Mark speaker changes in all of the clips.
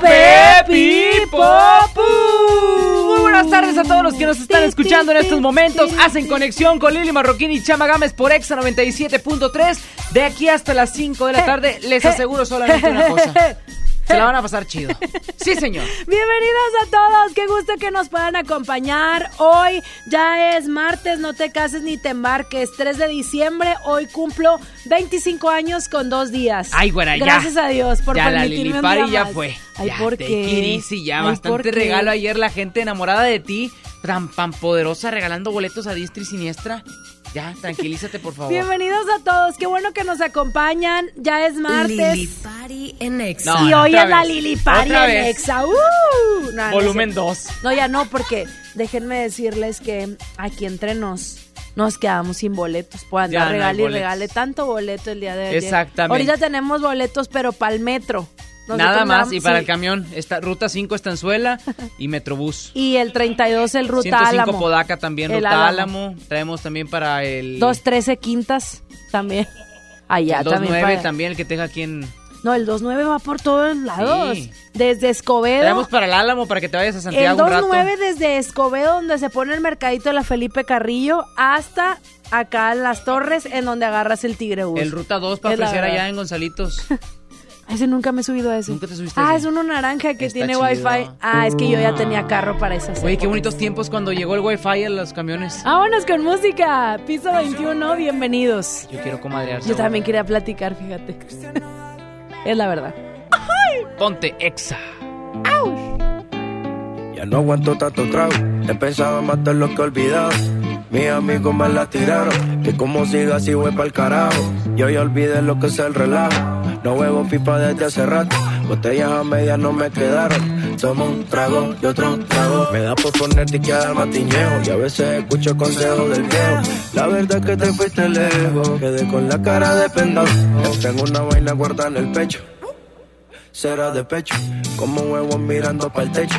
Speaker 1: Pape Popu. Muy buenas tardes a todos los que nos están escuchando en estos momentos. Hacen conexión con Lili Marroquín y Chama Gámez por Exa 97.3. De aquí hasta las 5 de la tarde, les aseguro solamente una cosa. Se la van a pasar chido. Sí, señor.
Speaker 2: Bienvenidos a todos, qué gusto que nos puedan acompañar. Hoy ya es martes, no te cases ni te embarques. 3 de diciembre, hoy cumplo 25 años con dos días.
Speaker 1: Ay, güera, ya.
Speaker 2: Gracias a Dios por
Speaker 1: ya la
Speaker 2: permitirme
Speaker 1: Lili Pari
Speaker 2: día
Speaker 1: ya fue.
Speaker 2: Ay,
Speaker 1: ya,
Speaker 2: ¿por qué?
Speaker 1: easy, ya
Speaker 2: Ay,
Speaker 1: bastante regalo ayer la gente enamorada de ti, tan, poderosa regalando boletos a diestra y siniestra. Ya, tranquilízate por favor.
Speaker 2: Bienvenidos a todos, qué bueno que nos acompañan. Ya es martes.
Speaker 3: Lili Party en Exa.
Speaker 1: No,
Speaker 2: y hoy es la. Lili Party
Speaker 1: Otra
Speaker 2: en
Speaker 1: vez.
Speaker 2: Exa. ¡Uh! No,
Speaker 1: Volumen
Speaker 2: es cierto.
Speaker 1: 2.
Speaker 2: No, ya no, porque déjenme decirles que aquí entre nos nos quedamos sin boletos. Pues
Speaker 1: Ya
Speaker 2: andar regale y regale tanto boleto el día de ayer.
Speaker 1: Exactamente.
Speaker 2: Ahorita tenemos boletos, pero para el metro. Nosotros
Speaker 1: Nada más, y para
Speaker 2: sí.
Speaker 1: el camión, está Ruta 5 Estanzuela y Metrobús.
Speaker 2: Y el 32 el Ruta
Speaker 1: 105
Speaker 2: Álamo.
Speaker 1: Podaca también,
Speaker 2: El
Speaker 1: Ruta
Speaker 2: Álamo.
Speaker 1: Álamo. Traemos también para el...
Speaker 2: 213 Quintas también. Allá
Speaker 1: el
Speaker 2: también.
Speaker 1: 29
Speaker 2: para-
Speaker 1: también, el que tenga aquí en...
Speaker 2: No, el 29 va por todos lados.
Speaker 1: Sí.
Speaker 2: Desde Escobedo.
Speaker 1: Traemos para el Álamo para que te vayas a
Speaker 2: El
Speaker 1: Santiago rato.
Speaker 2: 29 desde Escobedo, donde se pone el mercadito de la Felipe Carrillo, hasta acá en las torres, en donde agarras el Tigre Bus.
Speaker 1: El Ruta 2 para
Speaker 2: Es
Speaker 1: ofrecer allá en Gonzalitos.
Speaker 2: Ese nunca me he subido a ese.
Speaker 1: Nunca te subiste
Speaker 2: Ah, es
Speaker 1: ese.
Speaker 2: uno naranja que
Speaker 1: Está
Speaker 2: tiene
Speaker 1: chido.
Speaker 2: wifi. Ah, es que yo ya tenía carro para esas.
Speaker 1: Oye, qué bonitos tiempos cuando llegó el wifi a los camiones.
Speaker 2: Vámonos con música. Piso 21, bienvenidos.
Speaker 1: Yo quiero comadrear.
Speaker 2: Yo también quería platicar, fíjate. es la verdad.
Speaker 1: Ponte Exa.
Speaker 4: No aguanto tanto trago. He pensado en matar lo que he olvidado. Mis amigos me la tiraron. Que como siga así voy pa'l carajo. Yo ya olvidé lo que es el relajo. No huevo pipa desde hace rato. Botellas a medias no me quedaron. Somos un trago y otro trago. Me da por ponerte que dar matiñeo. Y a veces escucho consejos del viejo. La verdad que te fuiste lejos. Quedé con la cara de pendado. Tengo una vaina guardada en el pecho. Será de pecho. Como huevos mirando para el techo.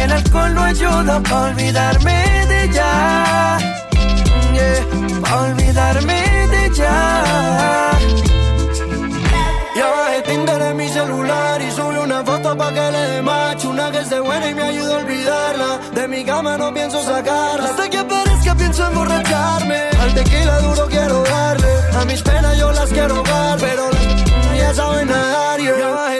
Speaker 5: el alcohol no ayuda para olvidarme de ella. Yeah, para olvidarme de ella.
Speaker 6: Ya bajé Tinder en mi celular y subí una foto pa' que le dé match Una que esté buena y me ayuda a olvidarla De mi cama no pienso sacarla Hasta que aparezca pienso emborracharme Al tequila duro quiero darle A mis penas yo las quiero ahogar Pero ya saben nadar yeah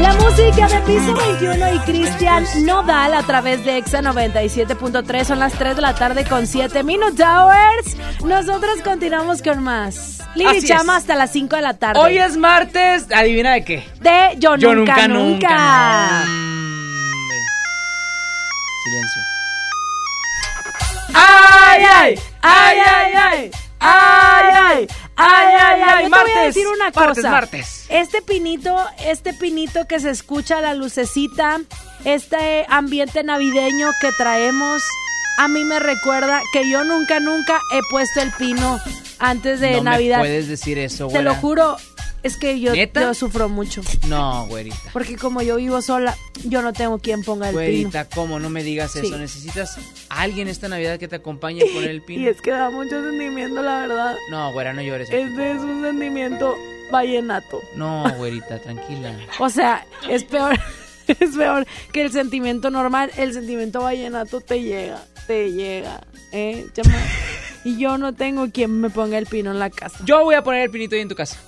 Speaker 2: La música de Piso 21 y Cristian Nodal a través de Exa 97.3 son las 3 de la tarde con 7 minutos hours. Nosotros continuamos con más. Lili
Speaker 1: Así
Speaker 2: Chama
Speaker 1: es.
Speaker 2: hasta las 5 de la tarde.
Speaker 1: Hoy es martes, adivina de qué.
Speaker 2: de Yo,
Speaker 1: Yo
Speaker 2: nunca,
Speaker 1: nunca. Silencio. ¡Ay, ay! ¡Ay, ay, ay! ¡Ay, ay! ¡Ay, ay, ay!
Speaker 2: Yo te
Speaker 1: Martes.
Speaker 2: voy a decir una
Speaker 1: martes,
Speaker 2: cosa.
Speaker 1: martes.
Speaker 2: Este pinito, este pinito que se escucha la lucecita, este ambiente navideño que traemos, a mí me recuerda que yo nunca, nunca he puesto el pino antes de
Speaker 1: no
Speaker 2: Navidad.
Speaker 1: me puedes decir eso,
Speaker 2: Te lo juro, es que yo,
Speaker 1: ¿Neta?
Speaker 2: yo sufro mucho.
Speaker 1: No, güerita.
Speaker 2: Porque como yo vivo sola, yo no tengo quien ponga el pino.
Speaker 1: Güerita, ¿cómo? No me digas
Speaker 2: Sí.
Speaker 1: eso. Necesitas a alguien esta Navidad que te acompañe a poner el
Speaker 2: Y
Speaker 1: pino.
Speaker 2: es que da mucho sentimiento, la verdad.
Speaker 1: No, güera, no llores.
Speaker 2: Este es un sentimiento vallenato.
Speaker 1: No, güerita, tranquila.
Speaker 2: O sea, es peor, es peor que el sentimiento normal. El sentimiento vallenato te llega, te llega, ¿eh? chama? Y yo no tengo quien me ponga el pino en la casa.
Speaker 1: Yo voy a poner el pinito ahí en tu casa.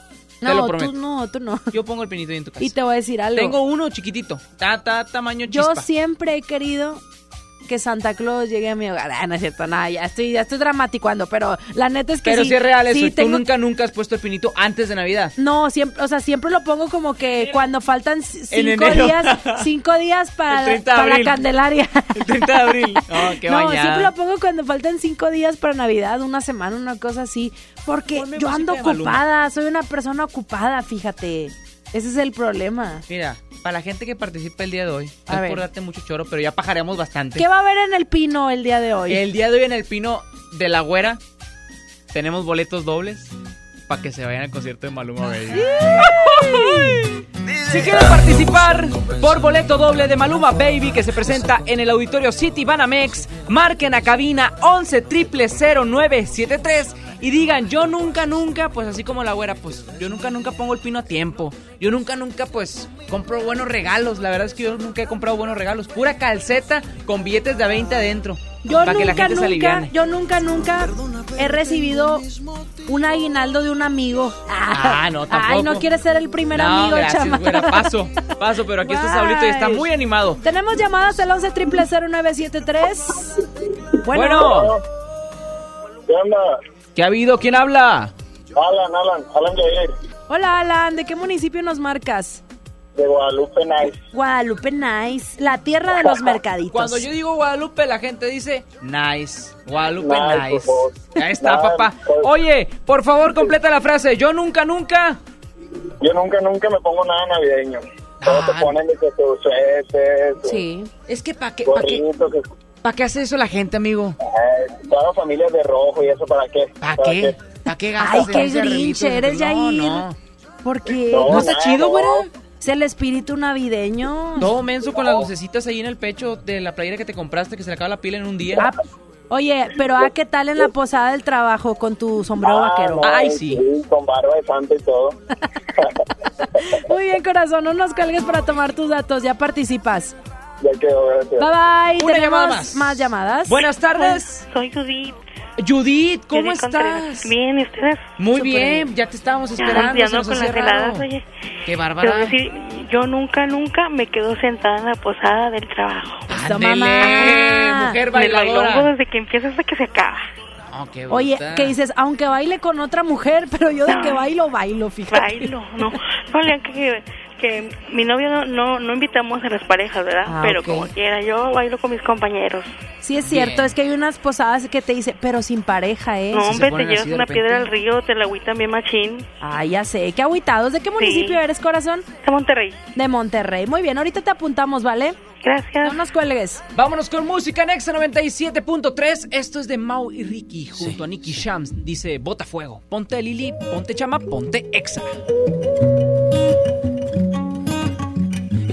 Speaker 1: Te lo
Speaker 2: No,
Speaker 1: prometo.
Speaker 2: tú no, tú no.
Speaker 1: Yo pongo el pinito ahí en tu casa.
Speaker 2: Y te voy a decir algo.
Speaker 1: Tengo uno chiquitito. Ta, ta, tamaño
Speaker 2: Yo
Speaker 1: chispa.
Speaker 2: siempre he querido que Santa Claus llegue a mi hogar. Ah, no es cierto, nada, ya estoy, ya estoy dramaticuando, pero la neta es que
Speaker 1: Pero
Speaker 2: sí.
Speaker 1: si es real eso.
Speaker 2: sí
Speaker 1: Tú
Speaker 2: tengo-
Speaker 1: nunca, nunca has puesto el pinito antes de Navidad.
Speaker 2: No, siempre, o sea, siempre lo pongo como que cuando faltan cinco días, cinco días para,
Speaker 1: El 30 de
Speaker 2: para la. Candelaria.
Speaker 1: El 30 de abril. No, qué
Speaker 2: no,
Speaker 1: bañada.
Speaker 2: siempre lo pongo cuando faltan cinco días para Navidad, una semana, una cosa así. Porque
Speaker 1: Ponme
Speaker 2: yo ando ocupada, soy una persona ocupada, fíjate. Ese es el problema.
Speaker 1: Mira, para la gente que participa el día de hoy,
Speaker 2: A
Speaker 1: no es
Speaker 2: ver.
Speaker 1: por darte mucho choro, pero ya pajaremos bastante.
Speaker 2: ¿Qué va a haber en el pino el día de hoy?
Speaker 1: El día de hoy en el Pino de la Güera tenemos boletos dobles para que se vayan al concierto de Maluma Baby. Si quieren participar por boleto doble de Maluma Baby que se presenta en el Auditorio City Banamex, marquen a cabina 11 0973 y digan yo nunca, nunca, pues así como la güera, pues yo nunca, nunca pongo el pino a tiempo. Yo nunca, nunca, pues compro buenos regalos. La verdad es que yo nunca he comprado buenos regalos. Pura calceta con billetes de a 20 adentro.
Speaker 2: Yo
Speaker 1: para que la
Speaker 2: nunca,
Speaker 1: gente se
Speaker 2: nunca,
Speaker 1: aliviane.
Speaker 2: yo nunca, nunca he recibido un aguinaldo de un amigo.
Speaker 1: Ah, no, tampoco.
Speaker 2: Ay, no quieres ser el primer
Speaker 1: no,
Speaker 2: amigo,
Speaker 1: gracias,
Speaker 2: chama.
Speaker 1: güera, paso, paso, pero aquí está Saulito y está muy animado.
Speaker 2: Tenemos llamadas al 11 0973 Bueno,
Speaker 1: Bueno,
Speaker 7: ¿Qué onda?
Speaker 1: ¿Qué ha habido? ¿Quién habla?
Speaker 7: Alan, Alan, Alan Jair,
Speaker 2: hola Alan, ¿de qué municipio nos marcas?
Speaker 7: de Guadalupe Nice.
Speaker 2: Guadalupe Nice, la tierra de los mercaditos.
Speaker 1: Cuando yo digo Guadalupe, la gente dice nice. Guadalupe
Speaker 7: Nice,
Speaker 1: nice. Ya está,
Speaker 7: Nice,
Speaker 1: papá. Oye, por favor, completa la frase. Yo nunca, nunca.
Speaker 7: Yo nunca, nunca me pongo nada navideño. Todos
Speaker 1: Ah.
Speaker 7: te ponen de que tus
Speaker 2: Sí.
Speaker 1: Es que ¿para qué, pa qué,
Speaker 7: gorritos, que-
Speaker 1: pa qué hace eso la gente, amigo?
Speaker 7: eh, todas las familias de rojo y eso, ¿para qué?
Speaker 1: ¿Para qué? ¿Para qué gastas
Speaker 2: Ay, qué grinch, eres
Speaker 1: No,
Speaker 2: Yair.
Speaker 1: no.
Speaker 2: ¿Por qué?
Speaker 7: No,
Speaker 1: ¿No está
Speaker 7: nada,
Speaker 1: chido,
Speaker 7: no.
Speaker 1: güera?
Speaker 2: Es el espíritu navideño.
Speaker 1: Todo menso con las lucecitas ahí en el pecho de la playera que te compraste que se le acaba la pila en un día.
Speaker 2: Ah, oye, pero ¿a qué tal en la posada del trabajo con tu sombrero
Speaker 7: Ah,
Speaker 2: vaquero?
Speaker 7: no,
Speaker 1: Ay, sí.
Speaker 7: Con barba de santo y todo.
Speaker 2: Muy bien, corazón, no nos cuelgues para tomar tus datos, ya participas.
Speaker 7: Ya quedó, gracias.
Speaker 2: Bye bye.
Speaker 1: Una llamada más.
Speaker 2: llamadas.
Speaker 1: Buenas tardes.
Speaker 8: Soy Judith.
Speaker 1: Judith, ¿cómo
Speaker 8: Judith
Speaker 1: estás?
Speaker 8: Bien, ¿y ustedes?
Speaker 1: Muy
Speaker 2: Súper
Speaker 1: bien, ya te estábamos esperando.
Speaker 8: ya
Speaker 1: se nos
Speaker 8: con las heladas, oye.
Speaker 1: Qué
Speaker 8: Quiero
Speaker 1: bárbara.
Speaker 8: decir, yo nunca, nunca me quedo sentada en la posada del trabajo.
Speaker 2: Mamá.
Speaker 1: mujer
Speaker 8: Me
Speaker 1: bailadora.
Speaker 8: desde que empieza hasta que se acaba.
Speaker 1: Oh, qué
Speaker 2: Oye, que dices, aunque baile con otra mujer, pero yo de
Speaker 8: No.
Speaker 2: que bailo, bailo, fíjate.
Speaker 8: Bailo, no. No, Lean, que, que mi novio no, no, no invitamos a las parejas, ¿verdad?
Speaker 2: Ah,
Speaker 8: Pero como quiera, yo bailo con mis compañeros.
Speaker 2: Sí es cierto,
Speaker 1: Bien.
Speaker 2: es que hay unas posadas que te dice, pero sin pareja, ¿eh?
Speaker 8: No, hombre, te llevas una piedra al río, te la agüitan bien machín.
Speaker 2: Ah, ya sé, qué agüitados. ¿De qué municipio eres, corazón?
Speaker 8: De Monterrey.
Speaker 2: De Monterrey. Muy bien, ahorita te apuntamos, ¿vale?
Speaker 8: Gracias.
Speaker 2: No nos cuelgues.
Speaker 1: Vámonos con música en Exa 97.3. Esto es de Mau y Ricky junto a Nicky Shams. Dice, bota fuego. Ponte Lili, ponte Chama, ponte Exa.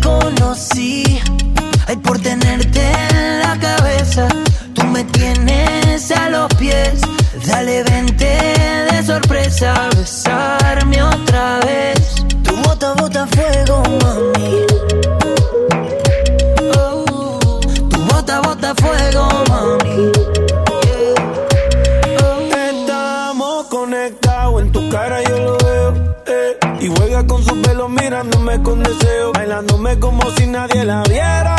Speaker 3: conocí. Ay, por tenerte en la cabeza, tú me tienes a los pies. Dale, vente de sorpresa, besarme otra vez. Tu bota, bota fuego, mami. Oh, tu bota, bota fuego, mami.
Speaker 9: Estamos conectados, en tu cara yo lo. Y juega con su pelo mirándome con deseo. Bailándome como si nadie la viera.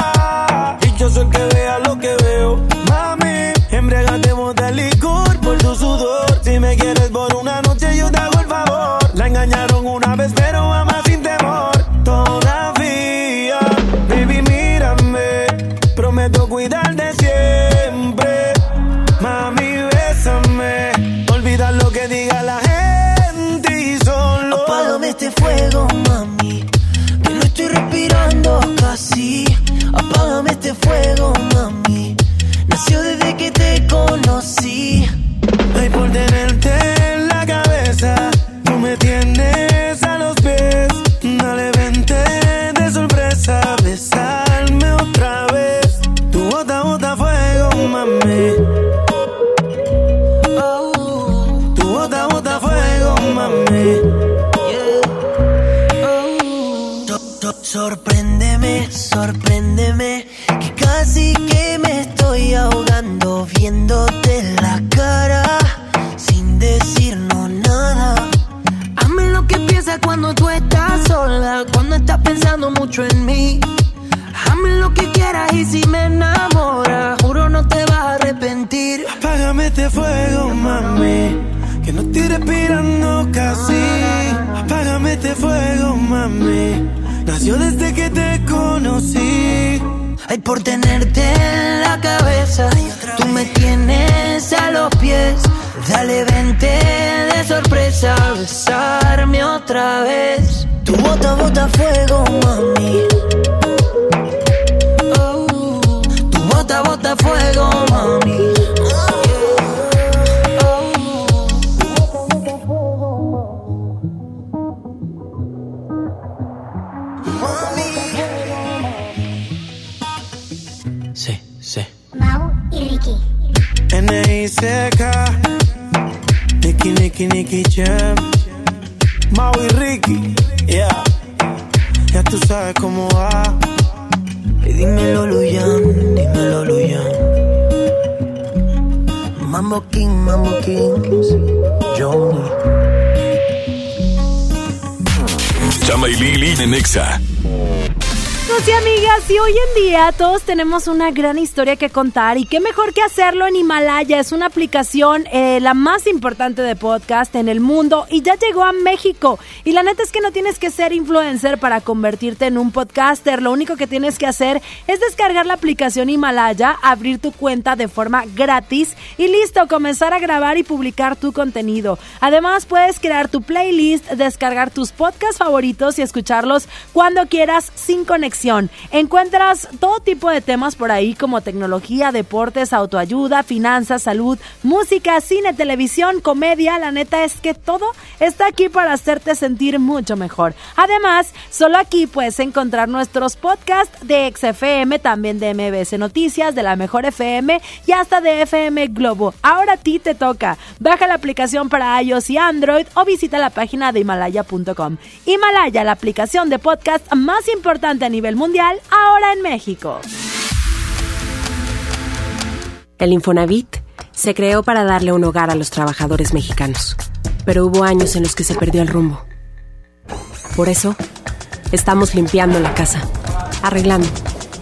Speaker 2: Tenemos una gran historia que contar y qué mejor que hacerlo en Himalaya. Es una aplicación eh, la más importante de podcast en el mundo y ya llegó a México. Y la neta es que no tienes que ser influencer para convertirte en un podcaster. Lo único que tienes que hacer descargar la aplicación Himalaya, abrir tu cuenta de forma gratis y listo, comenzar a grabar y publicar tu contenido. Además puedes crear tu playlist, descargar tus podcasts favoritos y escucharlos cuando quieras sin conexión. Encuentras todo tipo de temas por ahí como tecnología, deportes, autoayuda, finanzas, salud, música, cine, televisión, comedia. La neta es que todo está aquí para hacerte sentir mucho mejor. Además, solo aquí puedes encontrar nuestros podcasts de XFM, también de MBS Noticias, de la Mejor FM y hasta de FM Globo. Ahora a ti te toca. Baja la aplicación para iOS y Android o visita la página de himalaya.com. Himalaya, la aplicación de podcast más importante a nivel mundial, ahora en México.
Speaker 10: El Infonavit se creó para darle un hogar a los trabajadores mexicanos, pero hubo años en los que se perdió el rumbo. Por eso, estamos limpiando la casa, arreglando,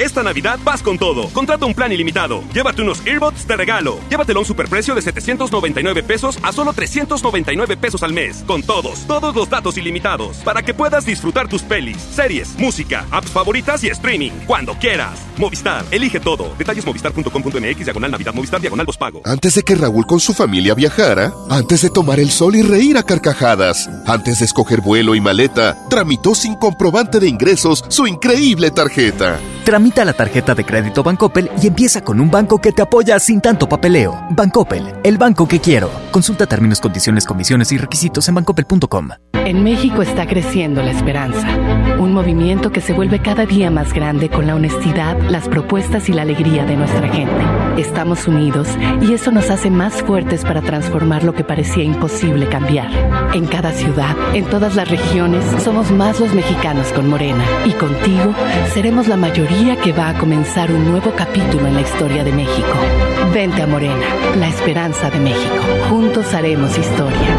Speaker 11: Esta Navidad vas con todo. Contrata un plan ilimitado. Llévate unos earbuds de regalo. Llévatelo a un superprecio de 799 pesos a solo 399 pesos al mes. Con todos, todos los datos ilimitados. Para que puedas disfrutar tus pelis, series, música, apps favoritas y streaming. Cuando quieras. Movistar, elige todo. Detalles movistar.com.mx, diagonal Navidad, Movistar, diagonal pago.
Speaker 12: Antes de que Raúl con su familia viajara, antes de tomar el sol y reír a carcajadas, antes de escoger vuelo y maleta, tramitó sin comprobante de ingresos su increíble tarjeta.
Speaker 13: Tramita la tarjeta de crédito Bancoppel y empieza con un banco que te apoya sin tanto papeleo. Bancoppel, el banco que quiero. Consulta términos, condiciones, comisiones y requisitos en bancoppel.com.
Speaker 14: En México está creciendo la esperanza, un movimiento que se vuelve cada día más grande con la honestidad, las propuestas y la alegría de nuestra gente. Estamos unidos y eso nos hace más fuertes para transformar lo que parecía imposible cambiar. En cada ciudad, en todas las regiones, somos más los mexicanos con Morena y contigo seremos la mayoría que va a comenzar un nuevo capítulo en la historia de México. Vente a Morena, la esperanza de México. Juntos haremos historia.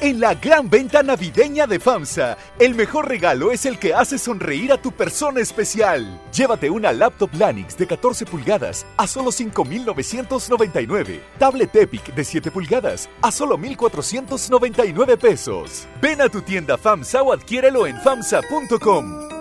Speaker 15: En la gran venta navideña de FAMSA, el mejor regalo es el que hace sonreír a tu persona especial. Llévate una laptop Lanix de 14 pulgadas a solo 5,999. Tablet Epic de 7 pulgadas a solo 1,499 pesos. Ven a tu tienda FAMSA o adquiérelo en FAMSA.com.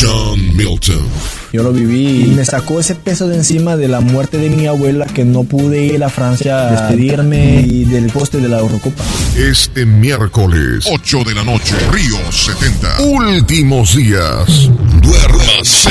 Speaker 12: John Milton.
Speaker 16: Yo lo viví y me sacó ese peso de encima de la muerte de mi abuela que no pude ir a Francia a despedirme y del poste de la Eurocopa.
Speaker 12: Este miércoles, 8 de la noche, Río 70. Últimos días. Duérmase.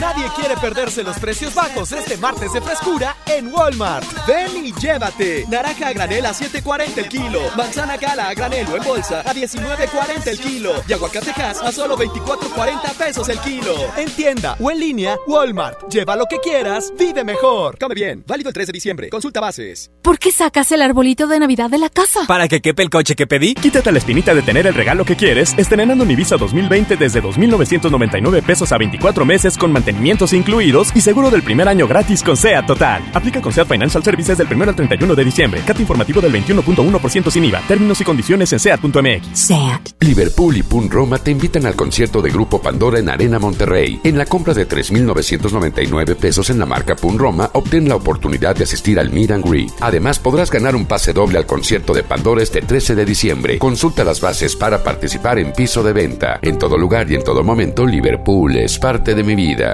Speaker 17: Nadie quiere perderse los precios bajos este martes de frescura en Walmart. Ven y llévate. Naranja a granel a 7.40 el kilo. Manzana gala a granel o en bolsa a 19.40 el kilo. Y aguacatejas a solo 24.40 pesos el kilo. En tienda o en línea, Walmart. Lleva lo que quieras, vive mejor. Come bien. Válido el 3 de diciembre. Consulta bases.
Speaker 18: ¿Por qué sacas el arbolito de Navidad de la casa?
Speaker 19: Para que quepe el coche que pedí. Quítate la espinita de tener el regalo que quieres, estrenando mi Visa 2020 desde 2.999 pesos a 24 meses con mantenimientos incluidos y seguro del primer año gratis con SEAT Total. Aplica con SEAT Financial Services del 1 al 31 de diciembre. Cat informativo del 21.1% sin IVA. Términos y condiciones en SEAT.mx.
Speaker 20: SEAT. Liverpool y Pun Roma te invitan al concierto de Grupo Pandora en Arena Monterrey. En la compra de 3.999 pesos en la marca Pun Roma, obtén la oportunidad de asistir al Meet and Greet. Además, podrás ganar un pase doble al concierto de Pandora este 13 de diciembre. Consulta las bases para participar en piso de venta. En todo lugar y en todo momento, Liverpool es parte de mi vida.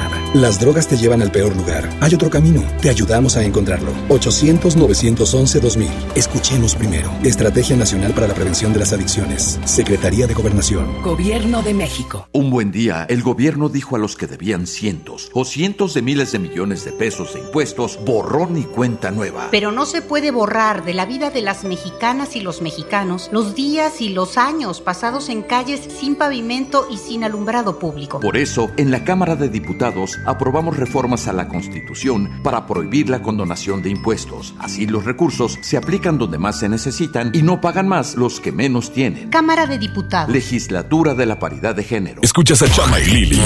Speaker 21: Las drogas te llevan al peor lugar. Hay otro camino. Te ayudamos a encontrarlo. 800-911-2000. Escuchemos primero. Estrategia Nacional para la Prevención de las Adicciones. Secretaría de Gobernación.
Speaker 14: Gobierno de México.
Speaker 22: Un buen día, el gobierno dijo a los que debían cientos o cientos de miles de millones de pesos de impuestos, borrón y cuenta nueva.
Speaker 23: Pero no se puede borrar de la vida de las mexicanas y los mexicanos los días y los años pasados en calles sin pavimento y sin alumbrado público.
Speaker 22: Por eso, en la Cámara de Diputados aprobamos reformas a la Constitución para prohibir la condonación de impuestos. Así los recursos se aplican donde más se necesitan y no pagan más los que menos tienen.
Speaker 23: Cámara de Diputados.
Speaker 22: Legislatura de la Paridad de Género.
Speaker 24: Escuchas a Chama y Lili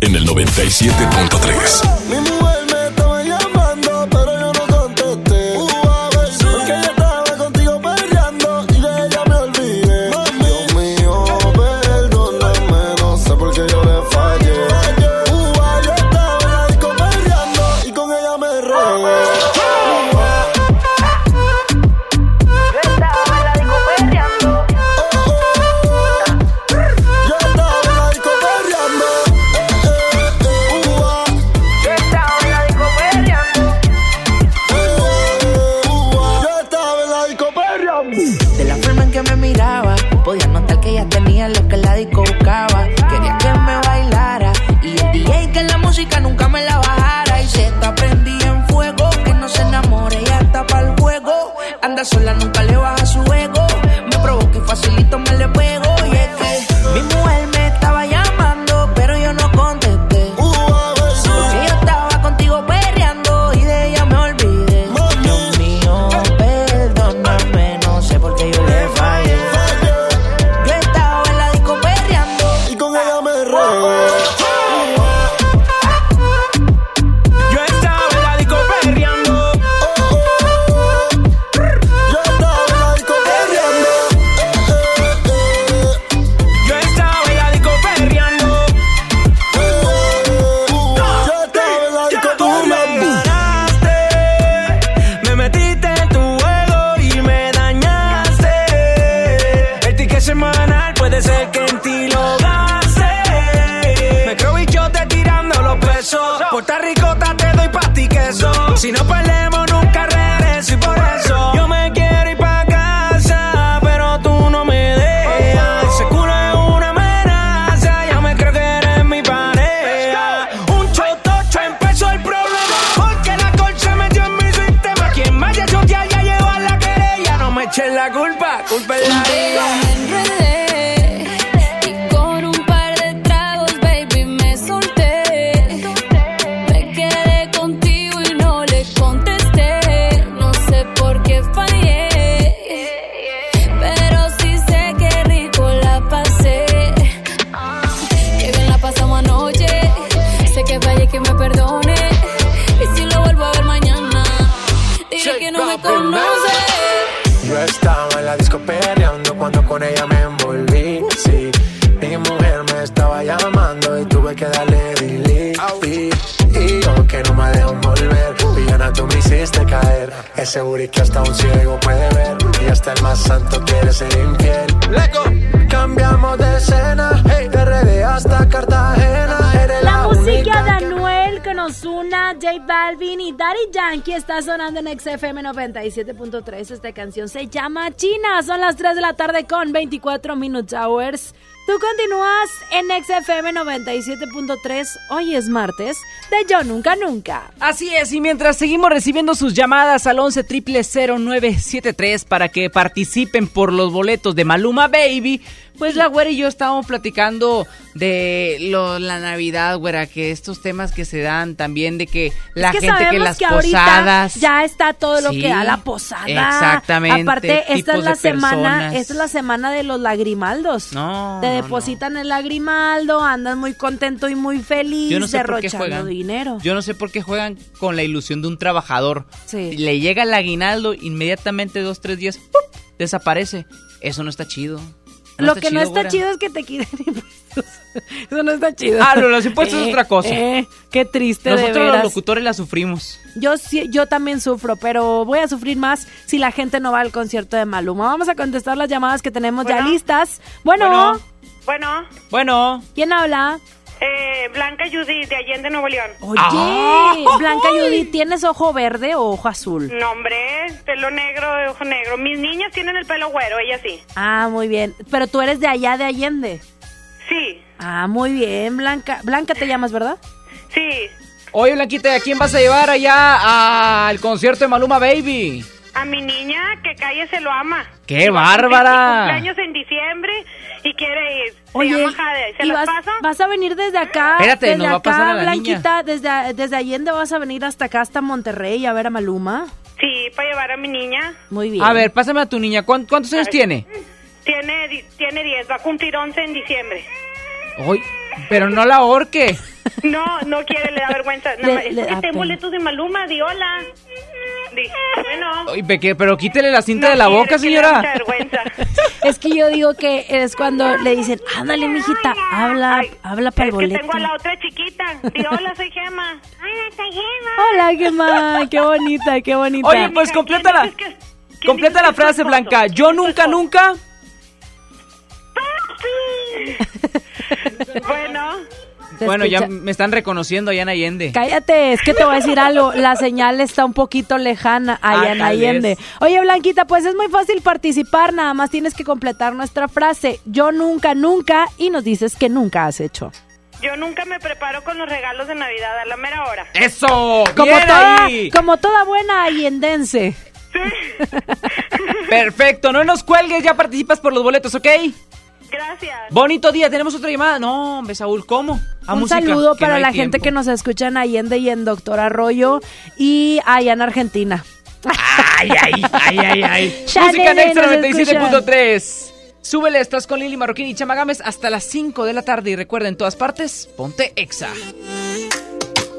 Speaker 24: en el 97.3.
Speaker 25: perreando
Speaker 26: cuando con ella me envolví. Sí, mi mujer me estaba llamando y tuve que darle delete. Y, yo que no me dejo volver, villana tú me hiciste caer. Ese booty que hasta un ciego puede ver y hasta el más santo quiere ser infiel. Cambiamos de escena, hey, de RD hasta Cartagena.
Speaker 2: Ozuna, J Balvin y Daddy Yankee está sonando en XFM 97.3. Esta canción se llama China. Son las 3 de la tarde con 24 Minutes Hours. Tú continúas en XFM 97.3. Hoy es martes de Yo Nunca Nunca.
Speaker 1: Así es, y mientras seguimos recibiendo sus llamadas al 11 0973 para que participen por los boletos de Maluma Baby, pues la güera y yo estábamos platicando de lo, la Navidad, güera, que estos temas que se dan también, de que la
Speaker 2: Es que
Speaker 1: gente que las
Speaker 2: que
Speaker 1: posadas.
Speaker 2: ya está todo lo
Speaker 1: Sí,
Speaker 2: que da la posada.
Speaker 1: exactamente,
Speaker 2: Aparte, esta es la semana,
Speaker 1: personas.
Speaker 2: esta es la semana de los lagrimaldos.
Speaker 1: No,
Speaker 2: Te
Speaker 1: no,
Speaker 2: depositan el lagrimaldo, andan muy contento y muy feliz,
Speaker 1: Yo no sé
Speaker 2: derrochando dinero.
Speaker 1: Yo no sé por qué juegan con la ilusión de un trabajador.
Speaker 2: Sí.
Speaker 1: Le llega el aguinaldo, inmediatamente dos, tres días, ¡pup! desaparece. Eso no está chido.
Speaker 2: Lo que no está
Speaker 1: güera.
Speaker 2: chido es que te quiten impuestos. Eso no está chido.
Speaker 1: Ah, lo de los impuestos es otra cosa.
Speaker 2: eh, qué triste, de
Speaker 1: Nosotros los
Speaker 2: veras.
Speaker 1: locutores la sufrimos.
Speaker 2: Yo sí, yo también sufro, pero voy a sufrir más si la gente no va al concierto de Maluma. Vamos a contestar las llamadas que tenemos ya listas. Bueno,
Speaker 27: Bueno. Bueno,
Speaker 1: Bueno.
Speaker 2: ¿quién habla?
Speaker 27: Eh, Blanca Judy de Allende, Nuevo León.
Speaker 2: Oye,
Speaker 1: Ah.
Speaker 2: Blanca Judy, ¿tienes ojo verde o ojo azul?
Speaker 27: No, hombre, pelo negro, de ojo negro. Mis niñas tienen el pelo güero, ella sí.
Speaker 2: Ah, muy bien. Pero tú eres de allá de Allende.
Speaker 27: Sí,
Speaker 2: Ah, muy bien, Blanca. Blanca te llamas, ¿verdad?
Speaker 27: sí.
Speaker 1: Oye, Blanquita, ¿a quién vas a llevar allá al concierto de Maluma Baby?
Speaker 27: A mi niña, que calle se lo ama.
Speaker 1: ¡Qué bárbara!
Speaker 27: cumpleaños en diciembre y quiere ir. Se
Speaker 2: Oye,
Speaker 27: llama Jade. ¿Se
Speaker 2: ¿y
Speaker 27: las
Speaker 2: vas,
Speaker 27: paso?
Speaker 2: vas a venir desde acá?
Speaker 1: Espérate,
Speaker 2: desde
Speaker 1: nos va a
Speaker 2: acá,
Speaker 1: pasar a la
Speaker 2: Blanquita, desde, desde Allende vas a venir hasta acá, hasta Monterrey, a ver a Maluma.
Speaker 27: Sí, para llevar a mi niña.
Speaker 2: Muy bien.
Speaker 1: A ver, pásame a tu niña. ¿Cuán- ¿Cuántos años tiene?
Speaker 27: Tiene, tiene 10, va a cumplir 11 en diciembre.
Speaker 1: Oye, pero no la ahorque.
Speaker 27: No, no quiere, le da vergüenza. Nada
Speaker 1: Le-
Speaker 27: más,
Speaker 1: le
Speaker 27: es
Speaker 1: da
Speaker 27: que tengo boletos de Maluma, di hola. Di, bueno.
Speaker 1: Peque- pero quítele la cinta
Speaker 27: No
Speaker 1: de la
Speaker 27: quiere,
Speaker 1: boca,
Speaker 27: le mucha
Speaker 1: señora.
Speaker 27: vergüenza.
Speaker 2: Es que yo digo que es cuando le dicen, ándale, mijita, habla, habla para el
Speaker 27: que
Speaker 2: boleto.
Speaker 27: tengo a la otra chiquita. Di hola, soy Gema. Hola, soy Gema.
Speaker 2: Hola, Gemma, qué bonita, qué bonita.
Speaker 1: Oye, pues completa la, completa la frase, Blanca. Yo nunca, nunca.
Speaker 27: Bueno.
Speaker 1: Bueno, ya me están reconociendo allá en Allende.
Speaker 2: Cállate, es que te voy a decir algo. La señal está un poquito lejana allá
Speaker 1: Ah,
Speaker 2: en
Speaker 1: tal
Speaker 2: Allende. Oye, Blanquita, pues es muy fácil participar. Nada más tienes que completar nuestra frase. Yo nunca, nunca. Y nos dices que nunca has hecho.
Speaker 27: Yo nunca me preparo con los regalos de Navidad a la mera hora.
Speaker 1: ¡Eso!
Speaker 2: Como
Speaker 1: ¡Bien
Speaker 2: toda,
Speaker 1: ahí!
Speaker 2: como toda buena allendense.
Speaker 1: Perfecto, no nos cuelgues, ya participas por los boletos, ¿ok?
Speaker 27: Gracias.
Speaker 1: Bonito día, tenemos otra llamada. No, hombre, Saúl, ¿cómo? A
Speaker 2: Un
Speaker 1: música,
Speaker 2: saludo para
Speaker 1: no
Speaker 2: la gente que nos escucha en Allende y en Doctor Arroyo y allá en Argentina.
Speaker 1: Ay, ay, ay, ay, ay. Música Nexa
Speaker 2: nos
Speaker 1: 97.3. Súbele, estás con Lili Marroquín y Chama Gámez hasta las 5 de la tarde. Y recuerda, en todas partes, ponte Exa.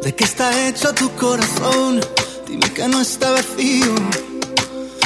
Speaker 6: ¿De qué está hecho tu corazón? Dime que no está vacío.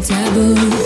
Speaker 28: taboo.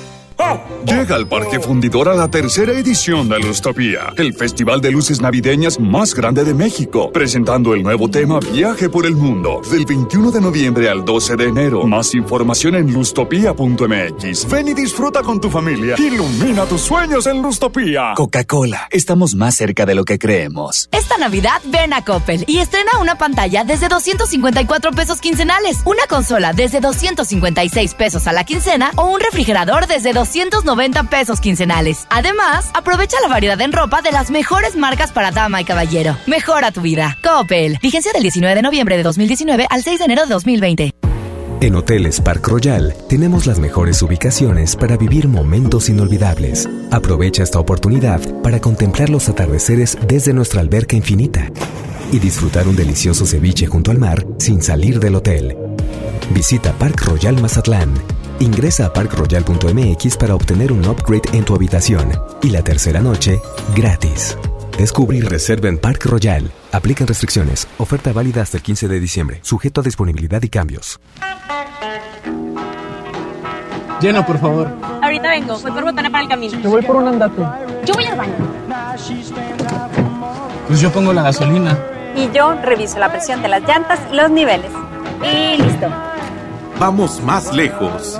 Speaker 12: Llega al Parque Fundidor a la tercera edición de Lustopía, el festival de luces navideñas más grande de México, presentando el nuevo tema Viaje por el Mundo, del 21 de noviembre al 12 de enero. Más información en lustopía.mx. Ven y disfruta con tu familia. Ilumina tus sueños en Lustopía.
Speaker 29: Coca-Cola, estamos más cerca de lo que creemos.
Speaker 30: Esta Navidad ven a Coppel y estrena una pantalla desde 254 pesos quincenales, una consola desde 256 pesos a la quincena o un refrigerador desde 290 pesos quincenales. Además, aprovecha la variedad en ropa de las mejores marcas para dama y caballero. Mejora tu vida. Coppel. Vigencia del 19 de noviembre de 2019 al 6 de enero de 2020.
Speaker 31: En Hoteles Park Royal tenemos las mejores ubicaciones para vivir momentos inolvidables. Aprovecha esta oportunidad para contemplar los atardeceres desde nuestra alberca infinita y disfrutar un delicioso ceviche junto al mar sin salir del hotel. Visita Park Royal Mazatlán. Ingresa a parkroyal.mx para obtener un upgrade en tu habitación y la tercera noche gratis. Descubre y reserva en Park Royal. Aplican restricciones. Oferta válida hasta el 15 de diciembre. Sujeto a disponibilidad y cambios.
Speaker 32: Llena, por favor.
Speaker 33: Ahorita vengo, voy por botana para el camino.
Speaker 32: Te voy por un andate.
Speaker 33: Yo voy al baño.
Speaker 32: Pues yo pongo la gasolina.
Speaker 33: Y yo reviso la presión de las llantas y los niveles. Y listo.
Speaker 34: Vamos más lejos.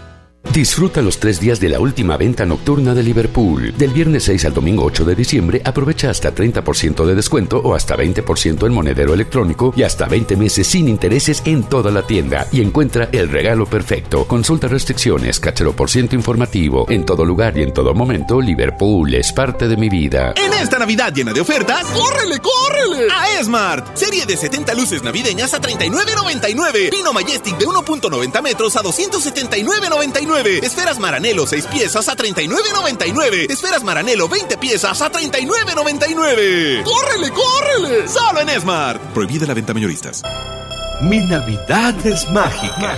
Speaker 20: Disfruta los tres días de la última venta nocturna de Liverpool. Del viernes 6 al domingo 8 de diciembre, aprovecha hasta 30% de descuento o hasta 20% en monedero electrónico y hasta 20 meses sin intereses en toda la tienda. Y encuentra el regalo perfecto. Consulta restricciones, cachero por ciento informativo. En todo lugar y en todo momento, Liverpool es parte de mi vida.
Speaker 11: En esta Navidad llena de ofertas, ¡córrele, córrele! A Esmart. Serie de 70 luces navideñas a 39.99. Pino Majestic de 1.90 metros a 279.99. Esferas Maranelo 6 piezas a 39.99. Esferas Maranelo 20 piezas a 39.99. ¡Córrele, córrele! Solo en Esmart. Prohibida la venta mayoristas.
Speaker 15: Mi Navidad es mágica.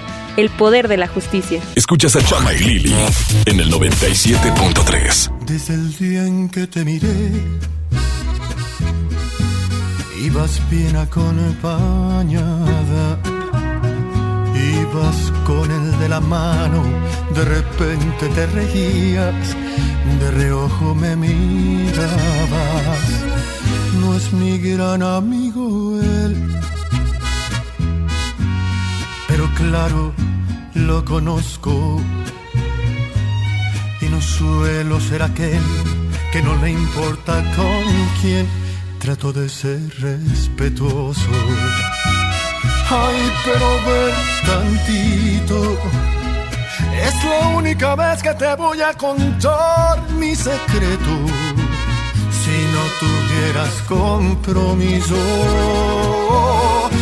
Speaker 33: el poder de la justicia.
Speaker 35: Escuchas a Chama y Lili en el 97.3.
Speaker 36: Desde el día en que te miré, ibas bien acompañada. Ibas con el de la mano, de repente te reías, de reojo me mirabas. No es mi gran amigo él claro, lo conozco y no suelo ser aquel que no le importa con quién trato de ser respetuoso. Ay, pero ver tantito. Es la única vez que te voy a contar mi secreto. Si no tuvieras compromiso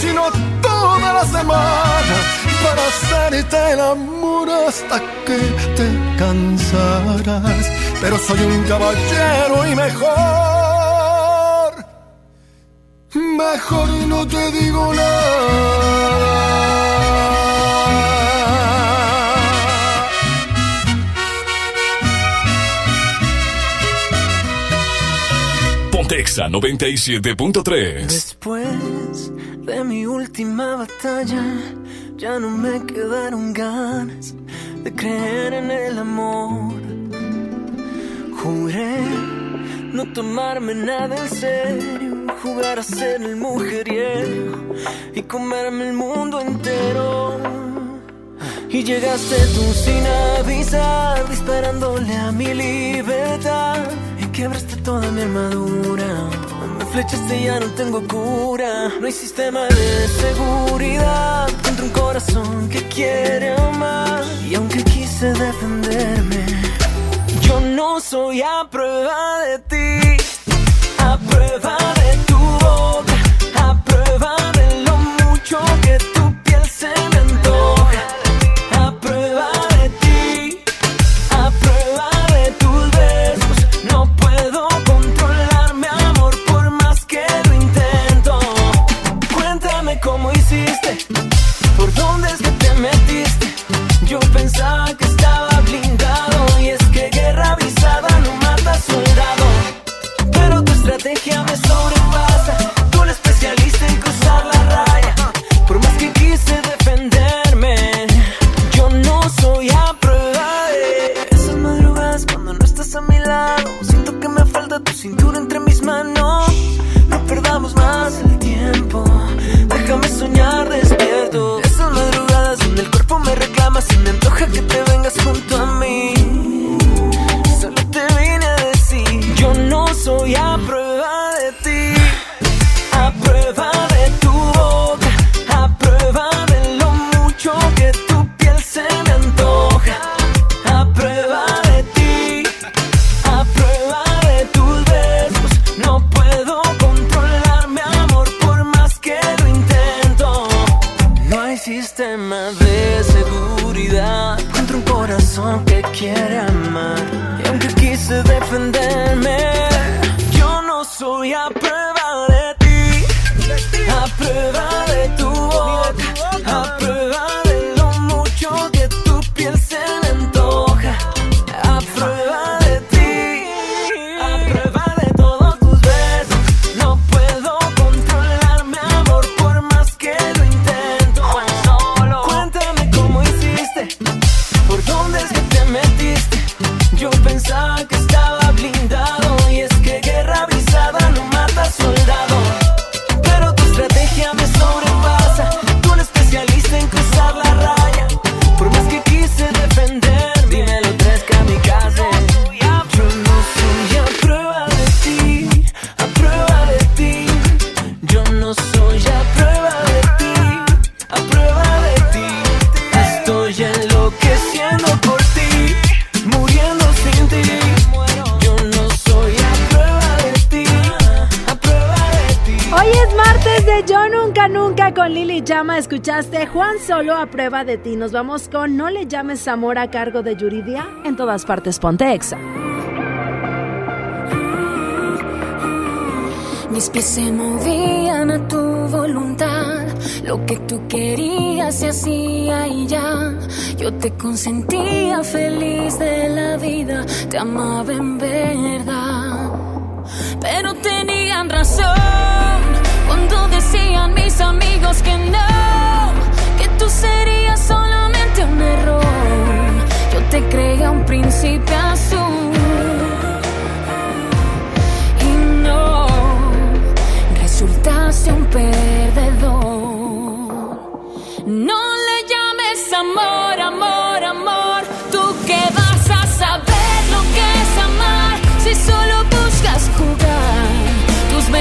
Speaker 36: Sino toda la semana para hacerte el amor hasta que te cansarás. Pero soy un caballero y mejor, mejor no te digo nada.
Speaker 35: Texa 97.3.
Speaker 37: Después de mi última batalla, ya no me quedaron ganas de creer en el amor. Juré no tomarme nada en serio, jugar a ser el mujeriego y comerme el mundo entero. Y llegaste tú sin avisar, disparándole a mi libertad quebraste toda mi armadura flechas ya no tengo cura. No hay sistema de seguridad contra un corazón que quiere amar. Y aunque quise defenderme, yo no soy a prueba de ti, a prueba de tu voz. solo a prueba de ti.
Speaker 2: Nos vamos con No le llames amor a cargo de Yuridia en todas partes Pontexa.
Speaker 28: Mis pies se movían a tu voluntad, lo que tú querías se hacía y ya. Yo te consentía feliz de la vida, te amaba en verdad. Pero tenían razón cuando decían mis amigos que no.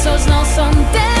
Speaker 28: pessoas não são.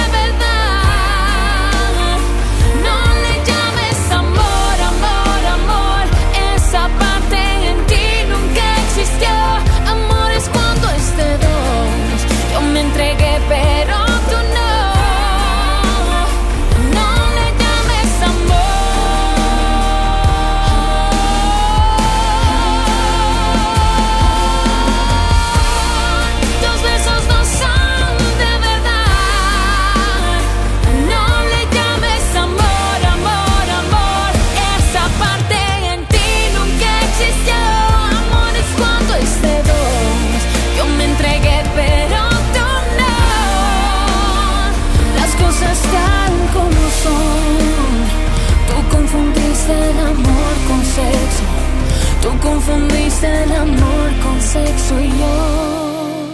Speaker 28: Confundiste el amor con sexo y yo.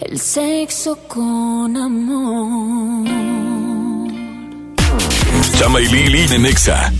Speaker 28: El sexo con amor.
Speaker 35: Chama y Lili de Nexa.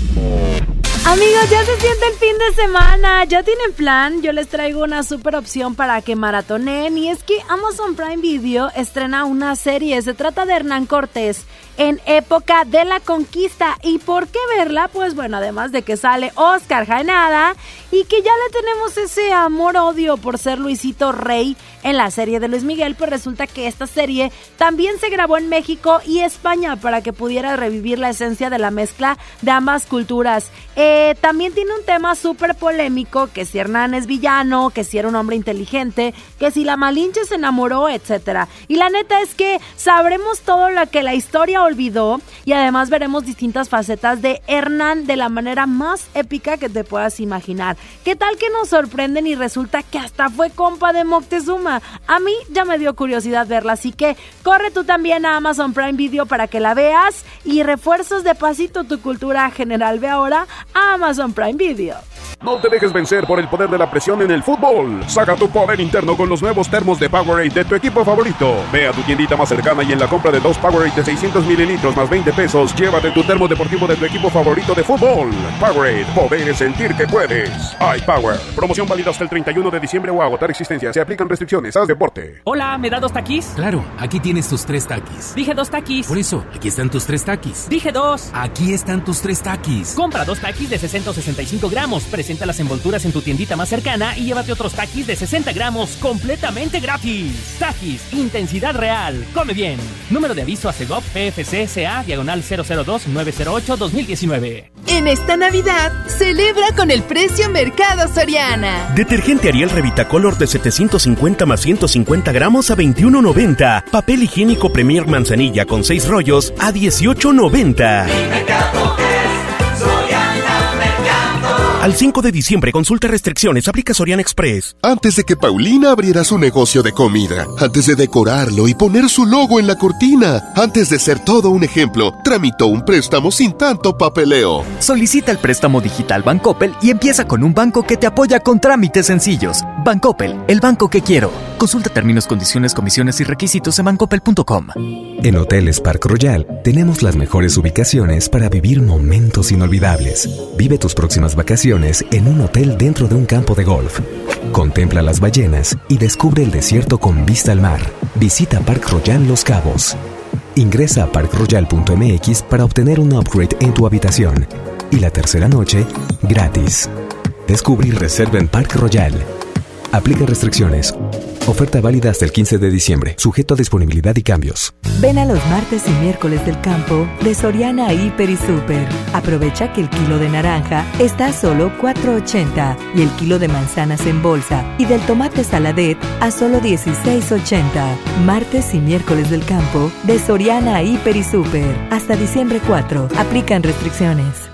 Speaker 2: Amigos, ya se siente el fin de semana. ¿Ya tienen plan? Yo les traigo una super opción para que maratonen. Y es que Amazon Prime Video estrena una serie. Se trata de Hernán Cortés en época de la conquista. ¿Y por qué verla? Pues bueno, además de que sale Oscar Jaenada y que ya le tenemos ese amor-odio por ser Luisito Rey en la serie de Luis Miguel, pues resulta que esta serie también se grabó en México y España para que pudiera revivir la esencia de la mezcla de ambas culturas. Eh, también tiene un tema súper polémico, que si Hernán es villano, que si era un hombre inteligente, que si la Malinche se enamoró, etc. Y la neta es que sabremos todo lo que la historia olvidó y además veremos distintas facetas de Hernán de la manera más épica que te puedas imaginar. ¿Qué tal que nos sorprenden y resulta que hasta fue compa de Moctezuma? A mí ya me dio curiosidad verla, así que corre tú también a Amazon Prime Video para que la veas y refuerzos de pasito tu cultura general. Ve ahora a Amazon Prime Video.
Speaker 38: No te dejes vencer por el poder de la presión en el fútbol. Saca tu poder interno con los nuevos termos de Powerade de tu equipo favorito. Ve a tu tiendita más cercana y en la compra de dos Powerade de 600 mililitros más 20 pesos, llévate tu termo deportivo de tu equipo favorito de fútbol. Powerade, poder sentir que puedes. iPower, promoción válida hasta el 31 de diciembre o agotar existencia. Se aplican restricciones. Haz deporte.
Speaker 39: Hola, ¿me da dos taquis?
Speaker 40: Claro, aquí tienes tus tres taquis.
Speaker 39: Dije dos taquis.
Speaker 40: Por eso, aquí están tus tres taquis.
Speaker 39: Dije dos.
Speaker 40: Aquí están tus tres taquis.
Speaker 39: Compra dos taquis de 665 gramos. Presenta las envolturas en tu tiendita más cercana y llévate otros taquis de 60 gramos completamente gratis. Taquis, intensidad real. Come bien. Número de aviso a CEGOP PFC CA diagonal 002-908-2019.
Speaker 41: En esta Navidad, celebra con el precio Mercado Soriana.
Speaker 42: Detergente Ariel Revitacolor de 750 más 150 gramos a 21.90. Papel higiénico Premier Manzanilla con 6 rollos a 18.90. Al 5 de diciembre, consulta restricciones, aplica Sorian Express.
Speaker 43: Antes de que Paulina abriera su negocio de comida, antes de decorarlo y poner su logo en la cortina, antes de ser todo un ejemplo, tramitó un préstamo sin tanto papeleo.
Speaker 44: Solicita el préstamo digital Bancoppel y empieza con un banco que te apoya con trámites sencillos. Bancoppel, el banco que quiero. Consulta términos, condiciones, comisiones y requisitos en bancoppel.com.
Speaker 31: En Hoteles Park Royal tenemos las mejores ubicaciones para vivir momentos inolvidables. Vive tus próximas vacaciones en un hotel dentro de un campo de golf. Contempla las ballenas y descubre el desierto con vista al mar. Visita Park Royal Los Cabos. Ingresa a parkroyal.mx para obtener un upgrade en tu habitación. Y la tercera noche, gratis. Descubre y reserva en Park Royal. Aplica restricciones. Oferta válida hasta el 15 de diciembre, sujeto a disponibilidad y cambios.
Speaker 45: Ven a los martes y miércoles del campo de Soriana Hiper y Super. Aprovecha que el kilo de naranja está a solo 4.80 y el kilo de manzanas en bolsa y del tomate saladet a solo 16.80. Martes y miércoles del campo de Soriana Hiper y Super. Hasta diciembre 4. Aplican restricciones.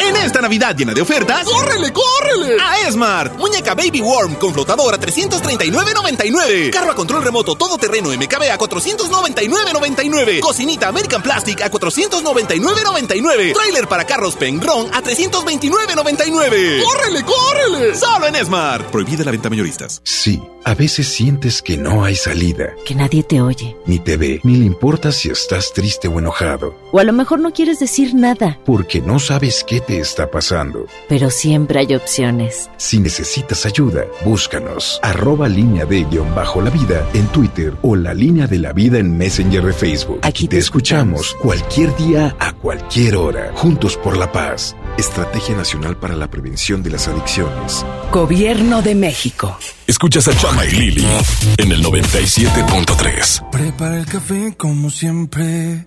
Speaker 11: En esta Navidad llena de ofertas,
Speaker 46: ¡córrele, córrele!
Speaker 11: A Esmart, muñeca Baby Worm con flotador a 339.99. Carro a control remoto todoterreno MKB a 499.99. Cocinita American Plastic a 499.99. Trailer para carros Pengron a 329.99.
Speaker 46: ¡Córrele, córrele!
Speaker 11: Solo en Esmart. Prohibida la venta mayoristas.
Speaker 47: Sí, a veces sientes que no hay salida.
Speaker 14: Que nadie te oye.
Speaker 47: Ni te ve, ni le importa si estás triste o enojado.
Speaker 14: O a lo mejor no quieres decir nada.
Speaker 47: Porque no sabes qué te está pasando.
Speaker 14: Pero siempre hay opciones.
Speaker 47: Si necesitas ayuda, búscanos. Arroba línea de guion bajo la vida en Twitter o la línea de la vida en Messenger de Facebook.
Speaker 14: Aquí
Speaker 47: te, escuchamos cualquier día a cualquier hora. Juntos por la paz. Estrategia Nacional para la Prevención de las Adicciones.
Speaker 44: Gobierno de México.
Speaker 35: Escuchas a Chama y Lili en el 97.3.
Speaker 48: Prepara el café como siempre.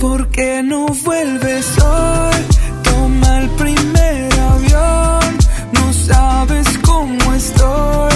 Speaker 49: ¿Por qué no vuelves hoy? Toma el primer avión. No sabes cómo estoy,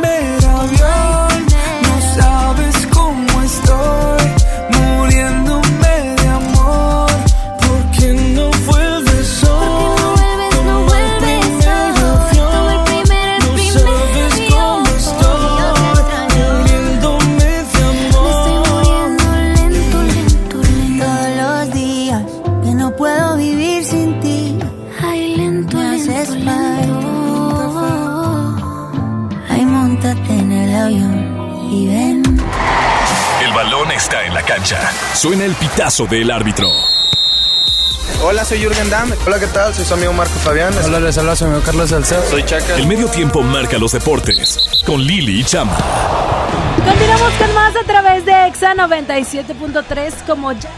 Speaker 35: Suena el pitazo del árbitro.
Speaker 50: Hola, soy Jürgen Damm. Hola, ¿qué tal? Soy su amigo Marco Fabián.
Speaker 51: Hola, les habla su amigo Carlos Salcedo.
Speaker 50: Soy Chaca.
Speaker 35: El medio tiempo marca los deportes con Lili y Chama.
Speaker 2: Continuamos con más a través de Exa 97.3 como ya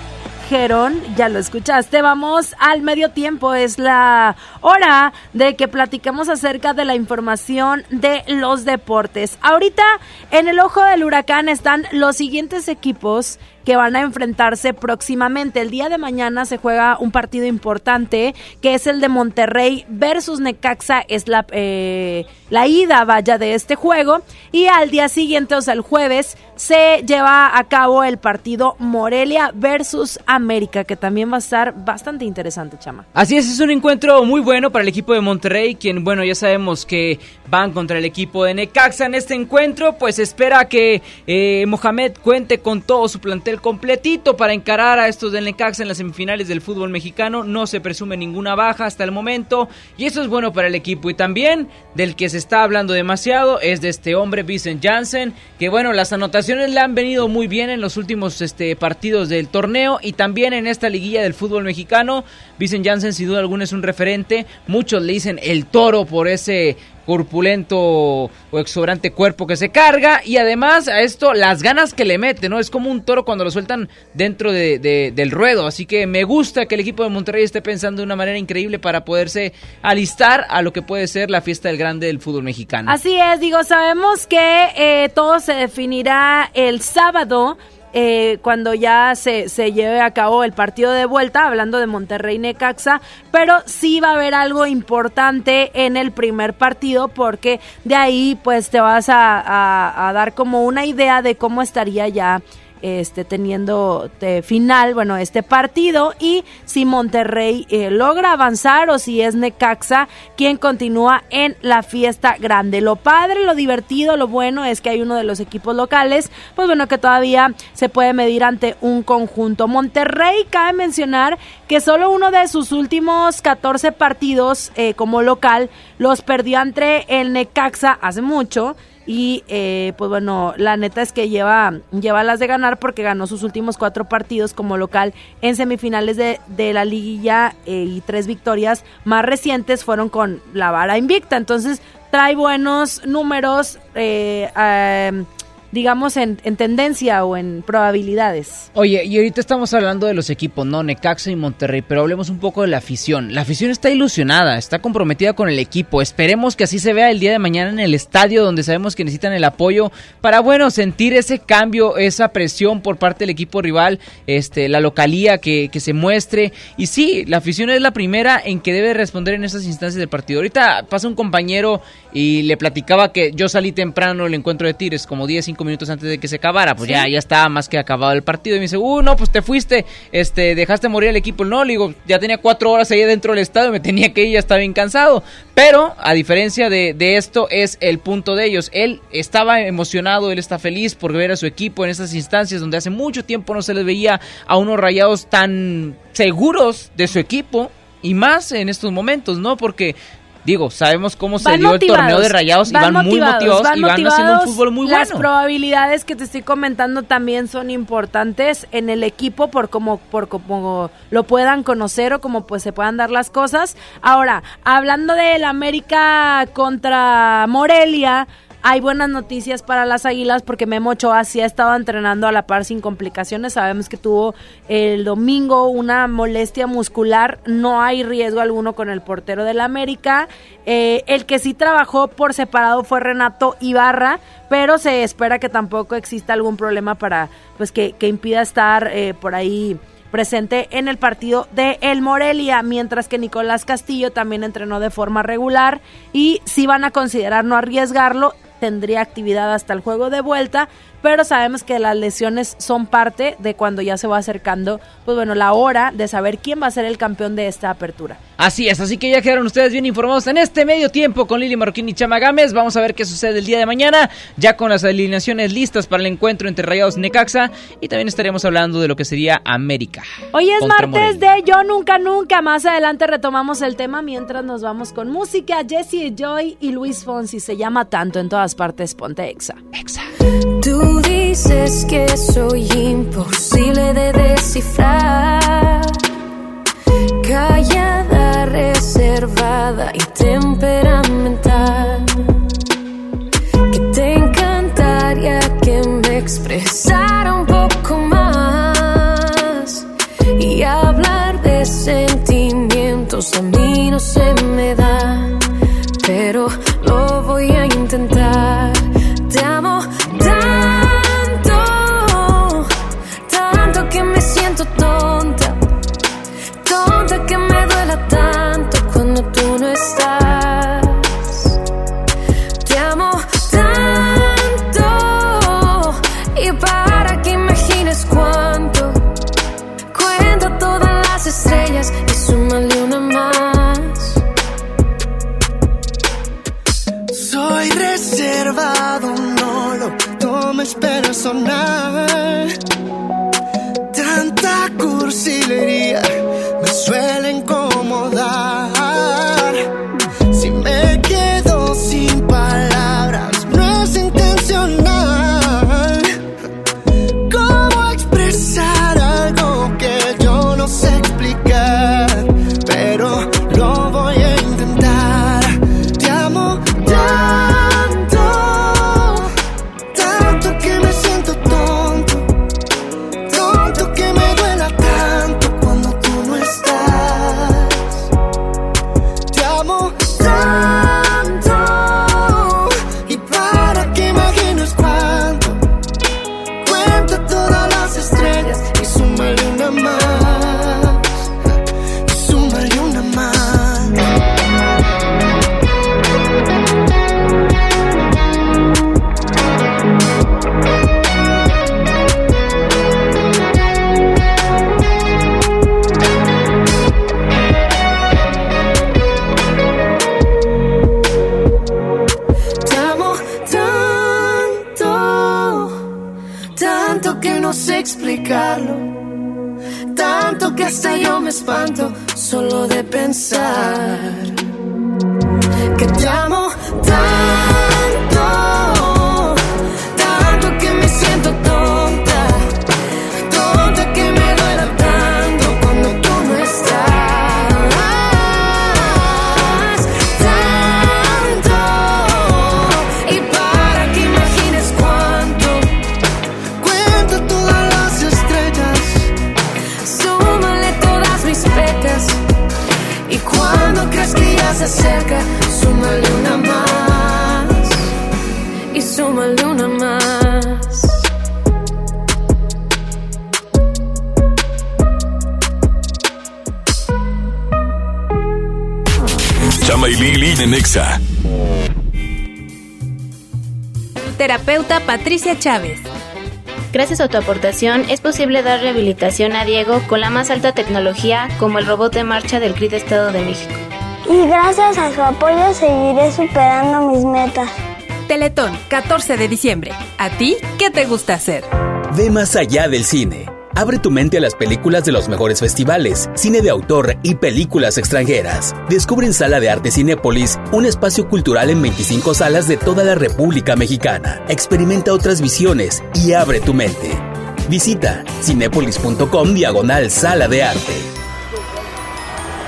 Speaker 2: dijeron, ya lo escuchaste, vamos al medio tiempo, es la hora de que platicamos acerca de la información de los deportes. Ahorita en el ojo del huracán están los siguientes equipos que van a enfrentarse próximamente. El día de mañana se juega un partido importante que es el de Monterrey versus Necaxa, es la, eh, la ida vaya de este juego. Y al día siguiente, o sea, el jueves, se lleva a cabo el partido Morelia versus América, que también va a estar bastante interesante, Chama.
Speaker 1: Así es, es un encuentro muy bueno para el equipo de Monterrey, quien, bueno, ya sabemos que van contra el equipo de Necaxa en este encuentro, pues espera que eh, Mohamed cuente con todo su plantel completito para encarar a estos del Necaxa en las semifinales del fútbol mexicano. No se presume ninguna baja hasta el momento y eso es bueno para el equipo. Y también del que se está hablando demasiado es de este hombre, Vincent Janssen, que bueno, las anotaciones le han venido muy bien en los últimos este, partidos del torneo y también en esta liguilla del fútbol mexicano. Vincent Janssen sin duda alguna es un referente. Muchos le dicen el toro por ese corpulento o exuberante cuerpo que se carga y además a esto las ganas que le mete, ¿no? Es como un toro cuando lo sueltan dentro de, de, del ruedo, así que me gusta que el equipo de Monterrey esté pensando de una manera increíble para poderse alistar a lo que puede ser la fiesta del grande del fútbol mexicano.
Speaker 2: Así es, digo, sabemos que eh, todo se definirá el sábado. Eh, cuando ya se, se lleve a cabo el partido de vuelta, hablando de Monterrey Necaxa, pero sí va a haber algo importante en el primer partido porque de ahí pues te vas a, a, a dar como una idea de cómo estaría ya este, teniendo de final, bueno, este partido y si Monterrey eh, logra avanzar o si es Necaxa quien continúa en la fiesta grande. Lo padre, lo divertido, lo bueno es que hay uno de los equipos locales, pues bueno, que todavía se puede medir ante un conjunto. Monterrey, cabe mencionar que solo uno de sus últimos 14 partidos eh, como local los perdió entre el Necaxa hace mucho y eh, pues bueno, la neta es que lleva, lleva las de ganar porque ganó sus últimos cuatro partidos como local en semifinales de, de la liguilla eh, y tres victorias más recientes fueron con la vara invicta. Entonces trae buenos números. Eh, eh, digamos, en, en, tendencia o en probabilidades.
Speaker 1: Oye, y ahorita estamos hablando de los equipos, ¿no? Necaxa y Monterrey, pero hablemos un poco de la afición. La afición está ilusionada, está comprometida con el equipo. Esperemos que así se vea el día de mañana en el estadio, donde sabemos que necesitan el apoyo para, bueno, sentir ese cambio, esa presión por parte del equipo rival, este, la localía que, que se muestre. Y sí, la afición es la primera en que debe responder en esas instancias del partido. Ahorita pasa un compañero y le platicaba que yo salí temprano el encuentro de Tigres, como 10, 5 minutos antes de que se acabara, pues ¿Sí? ya, ya estaba más que acabado el partido. Y me dice, uh, no, pues te fuiste, este, dejaste morir al equipo. No, le digo, ya tenía cuatro horas ahí dentro del estadio, me tenía que ir, ya estaba bien cansado. Pero, a diferencia de, de esto, es el punto de ellos. Él estaba emocionado, él está feliz por ver a su equipo en esas instancias donde hace mucho tiempo no se les veía a unos rayados tan seguros de su equipo. Y más en estos momentos, ¿no? Porque Digo, sabemos cómo se dio el torneo de rayados y van, muy motivados
Speaker 2: van
Speaker 1: y van haciendo un fútbol muy
Speaker 2: Las
Speaker 1: bueno.
Speaker 2: probabilidades que te estoy comentando también son importantes en el equipo por cómo por cómo lo puedan conocer o cómo pues se puedan dar las cosas. Ahora, hablando del América contra Morelia, hay buenas noticias para las Águilas porque Memo Ochoa sí ha estado entrenando a la par sin complicaciones. Sabemos que tuvo el domingo una molestia muscular. No hay riesgo alguno con el portero del América. Eh, el que sí trabajó por separado fue Renato Ibarra, pero se espera que tampoco exista algún problema para pues que, que impida estar eh, por ahí presente en el partido de El Morelia, mientras que Nicolás Castillo también entrenó de forma regular y si van a considerar no arriesgarlo, tendría actividad hasta el juego de vuelta, pero sabemos que las lesiones son parte de cuando ya se va acercando, pues bueno, la hora de saber quién va a ser el campeón de esta apertura.
Speaker 1: Así es, así que ya quedaron ustedes bien informados en este medio tiempo con Lili Marroquín y Chama Gámez. Vamos a ver qué sucede el día de mañana, ya con las alineaciones listas para el encuentro entre Rayados y Necaxa y también estaremos hablando de lo que sería América.
Speaker 2: Hoy es martes de Yo Nunca Nunca. Más adelante retomamos el tema mientras nos vamos con música. Jesse Joy y Luis Fonsi se llama tanto en todas partes. Ponte Exa.
Speaker 1: Exa.
Speaker 28: Tú dices que soy imposible de descifrar. Callada, reservada y temperamental. Que te encantaría que me expresara un poco más. Y hablar de sentimientos a mí no se me da. Pero
Speaker 6: tomes personal. Tanta cursilería me suele incomodar. De
Speaker 52: se acerca, súmale una más. Y súmale una más.
Speaker 35: Chama y Lili en Nexa.
Speaker 53: Terapeuta Patricia Chávez.
Speaker 54: Gracias a tu aportación es posible dar rehabilitación a Diego con la más alta tecnología como el robot de marcha del CRID Estado de México.
Speaker 55: Y gracias a su apoyo seguiré superando mis metas.
Speaker 53: Teletón, 14 de diciembre. ¿A ti qué te gusta hacer?
Speaker 56: Ve más allá del cine. Abre tu mente a las películas de los mejores festivales, cine de autor y películas extranjeras. Descubre en Sala de Arte Cinépolis un espacio cultural en 25 salas de toda la República Mexicana. Experimenta otras visiones y abre tu mente. Visita cinépolis.com diagonal Sala de Arte.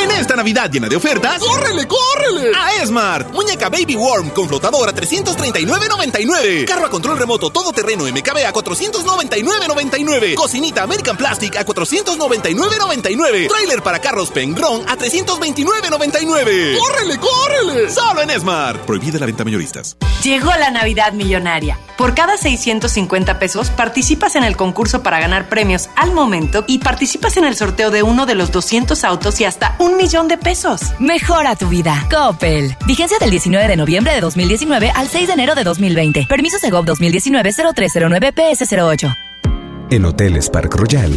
Speaker 11: En esta Navidad llena de ofertas, ¡córrele, córrele! A Esmart. Muñeca Baby Worm con flotador a 339.99. Carro a control remoto todoterreno MKB a 499.99. Cocinita American Plastic a 499.99. Trailer para carros Pengron a 329.99. ¡Córrele, córrele! Solo en Esmart. Prohibida la venta mayoristas.
Speaker 24: Llegó la Navidad Millonaria. Por cada 650 pesos participas en el concurso para ganar premios al momento y participas en el sorteo de uno de los 200 autos y hasta un millón de pesos.
Speaker 57: Mejora tu vida. Coppel. Vigencia del 19 de noviembre de 2019 al 6 de enero de 2020. Permiso Segov 2019-0309 PS08.
Speaker 31: En Hoteles Park Royal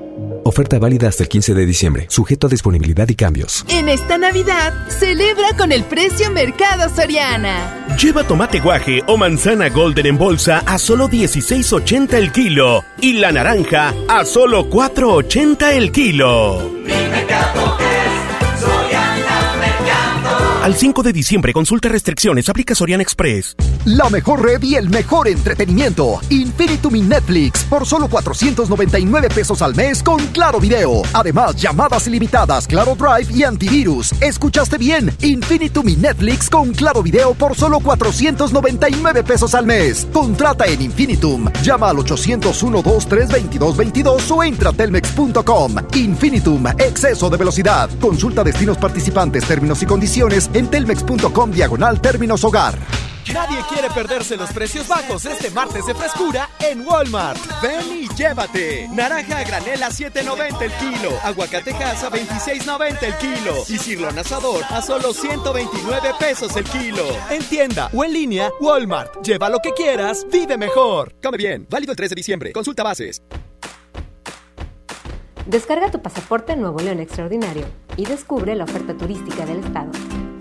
Speaker 31: Oferta válida hasta el 15 de diciembre, sujeto a disponibilidad y cambios.
Speaker 58: En esta Navidad, celebra con el precio Mercado Soriana.
Speaker 42: Lleva tomate guaje o manzana golden en bolsa a solo 16.80 el kilo y la naranja a solo 4.80 el kilo. Al 5 de diciembre, consulta restricciones, aplica Sorian Express.
Speaker 59: La mejor red y el mejor entretenimiento. Infinitum y Netflix por solo 499 pesos al mes con Claro Video. Además, llamadas ilimitadas, Claro Drive y antivirus. ¿Escuchaste bien? Infinitum y Netflix con Claro Video por solo 499 pesos al mes. Contrata en Infinitum. Llama al 801-232222 o entra a telmex.com. Infinitum, exceso de velocidad. Consulta destinos participantes, términos y condiciones en telmex.com diagonal términos hogar.
Speaker 17: Nadie quiere perderse los precios bajos este martes de frescura en Walmart. Ven y llévate. Naranja a granel a 7.90 el kilo. Aguacatejas a 26.90 el kilo. Y cirlón asador a solo 129 pesos el kilo. En tienda o en línea, Walmart. Lleva lo que quieras, vive mejor. Come bien. Válido el 3 de diciembre. Consulta bases.
Speaker 60: Descarga tu pasaporte Nuevo León Extraordinario y descubre la oferta turística del estado.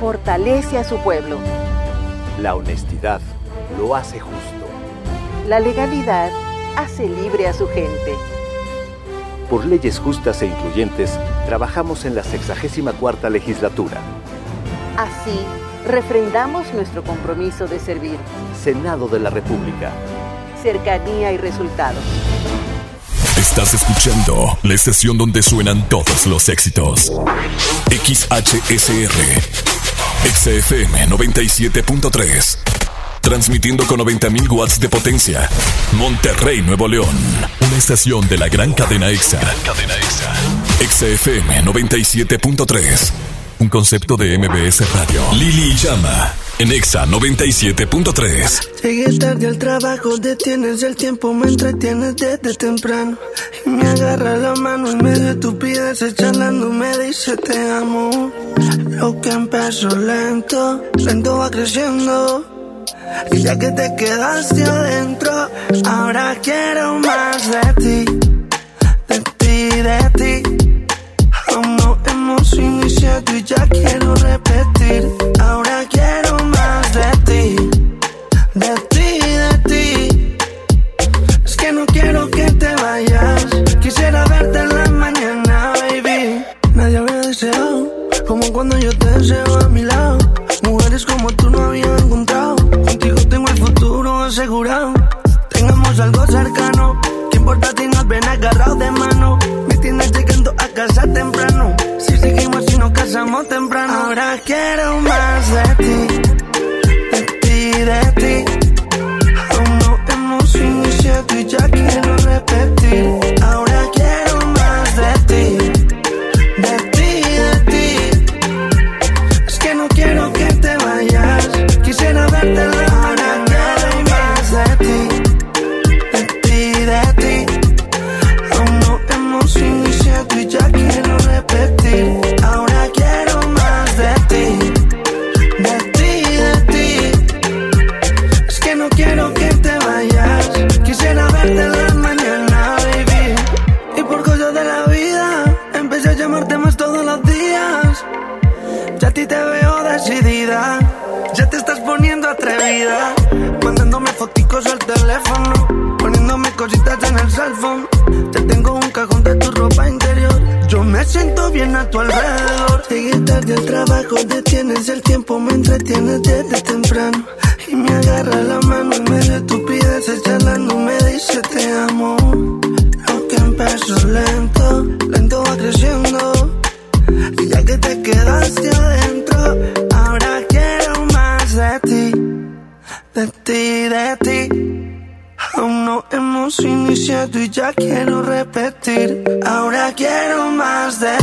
Speaker 61: fortalece a su pueblo.
Speaker 62: La honestidad lo hace justo.
Speaker 61: La legalidad hace libre a su gente.
Speaker 62: Por leyes justas e incluyentes, trabajamos en la 64 legislatura.
Speaker 61: Así, refrendamos nuestro compromiso de servir.
Speaker 62: Senado de la República.
Speaker 61: Cercanía y resultados.
Speaker 35: Estás escuchando la estación donde suenan todos los éxitos. XHSR. XFM 97.3. Transmitiendo con 90.000 watts de potencia. Monterrey, Nuevo León. Una estación de la gran cadena EXA. Cadena EXA. XFM 97.3. un concepto de MBS Radio. Lili Llama, en Exa 97.3.
Speaker 6: Llegué tarde al trabajo, detienes el tiempo, me entretienes desde temprano. Y me agarra la mano en medio de estupideces, charlando, me dice te amo. Lo que empezó lento, lento va creciendo. Y ya que te quedaste adentro, ahora quiero más de ti, de ti, de ti. Hemos iniciado y ya quiero repetir. Y ya quiero repetir. Ahora quiero más de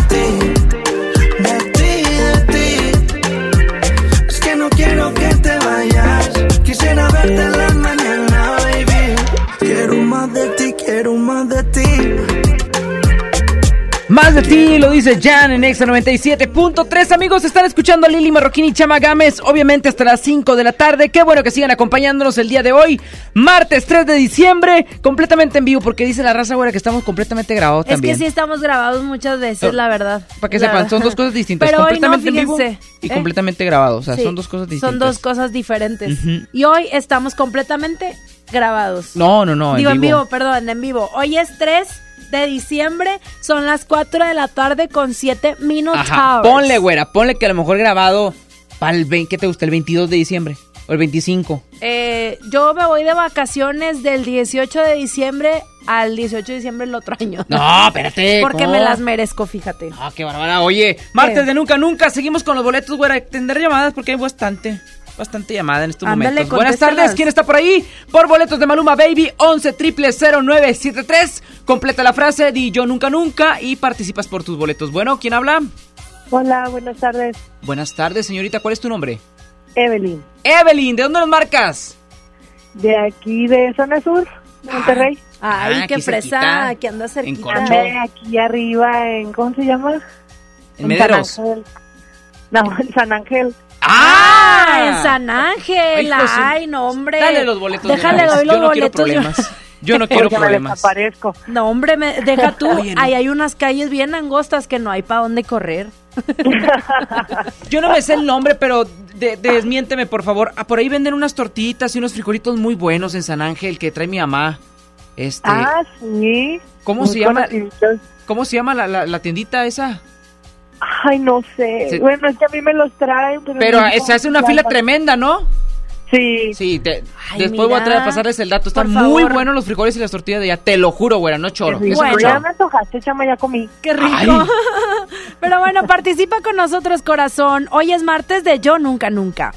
Speaker 6: Más de ti, lo
Speaker 1: dice Jan en Exa 97.3. Amigos, están escuchando a Lili Marroquín y Chama Gámez, obviamente hasta las 5 de la tarde. Qué bueno que sigan acompañándonos el día de hoy, martes 3 de diciembre, completamente en vivo, porque dice la raza, güera, que estamos completamente grabados
Speaker 2: Es
Speaker 1: también.
Speaker 2: que sí estamos grabados muchas veces, la verdad.
Speaker 1: Para que
Speaker 2: La
Speaker 1: sepan, son dos cosas distintas.
Speaker 2: Pero hoy no,
Speaker 1: completamente en vivo y
Speaker 2: ¿eh?
Speaker 1: completamente grabados. O sea,
Speaker 2: Sí,
Speaker 1: son dos cosas distintas.
Speaker 2: Son dos cosas diferentes. Y hoy estamos completamente grabados.
Speaker 1: No, no, no, en
Speaker 2: Digo, en
Speaker 1: vivo.
Speaker 2: vivo, perdón, en vivo. Hoy es 3 de diciembre, son las 4 de la tarde con 7 minutos.
Speaker 1: Ponle, güera, ponle que a lo mejor grabado para el 20, ¿qué te gusta? El 22 de diciembre o el 25.
Speaker 2: Eh, yo me voy de vacaciones del 18 de diciembre al 18 de diciembre el otro año.
Speaker 1: No, espérate,
Speaker 2: Porque
Speaker 1: ¿cómo?
Speaker 2: me las merezco, fíjate.
Speaker 1: Ah, qué bárbara. Oye, martes de nunca nunca, seguimos con los boletos, güera. Tendré llamadas porque hay bastante. Bastante llamada en estos
Speaker 2: Ándale,
Speaker 1: momentos. Buenas tardes, ¿quién está por ahí? Por boletos de Maluma Baby, 11 triple 0973. Completa la frase, di yo nunca nunca y participas por tus boletos. Bueno, ¿quién habla?
Speaker 63: Hola, buenas tardes.
Speaker 1: Buenas tardes, señorita. ¿Cuál es tu nombre?
Speaker 63: Evelyn,
Speaker 1: Evelyn, ¿de dónde nos marcas?
Speaker 63: de aquí de Zona Sur, Monterrey.
Speaker 2: Ay,
Speaker 1: Ah,
Speaker 2: qué fresa, que anda cerquita.
Speaker 63: Andé aquí arriba en, ¿cómo se llama?
Speaker 1: En Mederos.
Speaker 63: San Ángel. No, en San Ángel.
Speaker 2: ¡Ah! En San Ángel.
Speaker 63: Ay, José.
Speaker 2: Ay, no, hombre.
Speaker 1: Dale los boletos
Speaker 2: Déjale, doy
Speaker 1: Yo
Speaker 2: los
Speaker 1: no quiero
Speaker 2: boletos.
Speaker 1: problemas. Yo no quiero
Speaker 63: me
Speaker 1: problemas.
Speaker 63: desaparezco.
Speaker 2: No, hombre, me- deja tú.
Speaker 1: Oye, no.
Speaker 2: Ahí hay unas calles bien angostas que no hay para dónde correr.
Speaker 1: Yo no me sé el nombre, pero de- desmiénteme, por favor. Ah, por ahí venden unas tortillitas y unos frijolitos muy buenos en San Ángel que trae mi mamá. Este,
Speaker 63: Ah, sí.
Speaker 1: ¿Cómo
Speaker 63: Muy
Speaker 1: se llama? ¿Cómo se llama la, la- la tiendita esa?
Speaker 63: Ay, no sé.
Speaker 1: Sí.
Speaker 63: Bueno, es que a mí me los traen. Pero,
Speaker 1: Pero
Speaker 63: no
Speaker 1: eh, se hace una fila tremenda, ¿no?
Speaker 63: Sí.
Speaker 1: Sí, te-
Speaker 2: Ay,
Speaker 1: después voy a
Speaker 2: mira.
Speaker 1: traer a pasarles el dato. Están muy buenos los frijoles y las tortillas de allá. Te lo juro, güera, no choro. no
Speaker 63: Bueno,
Speaker 1: choro.
Speaker 63: ya me antojaste, chama, ya comí.
Speaker 2: Qué rico. Pero bueno, participa con nosotros, corazón. Hoy es martes de Yo Nunca Nunca.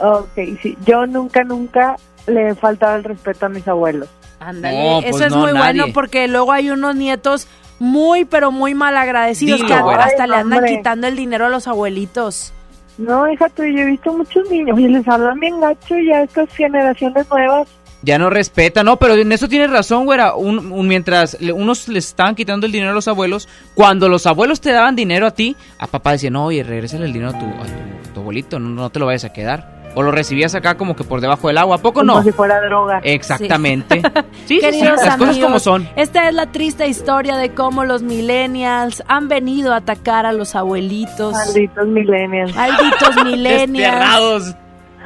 Speaker 63: Ok, sí. Yo nunca, nunca le he faltado el respeto a mis abuelos.
Speaker 2: Ándale,
Speaker 1: No, pues
Speaker 2: eso es
Speaker 1: no,
Speaker 2: muy
Speaker 1: nadie.
Speaker 2: bueno porque luego hay unos nietos muy, pero muy mal agradecidos
Speaker 1: Dilo,
Speaker 2: que hasta le andan
Speaker 63: hombre.
Speaker 2: quitando el dinero a los abuelitos.
Speaker 63: No, hija, tú, yo he visto muchos niños y les hablan bien gacho y ya estas generaciones nuevas.
Speaker 1: Ya no respeta, no, pero en eso tienes razón, güera. Un, un- mientras le- unos les estaban quitando el dinero a los abuelos, cuando los abuelos te daban dinero a ti, a papá decía, no, oye, regrésale el dinero a tu, a tu, a tu abuelito, no, no te lo vayas a quedar. O lo recibías acá como que por debajo del agua, ¿a poco
Speaker 63: Como
Speaker 1: no?
Speaker 63: si fuera droga.
Speaker 1: Exactamente. Sí, sí, las cosas como son.
Speaker 2: Esta es la triste historia de cómo los millennials han venido a atacar a los abuelitos.
Speaker 63: Malditos millennials.
Speaker 2: Malditos millennials.
Speaker 1: Desterrados.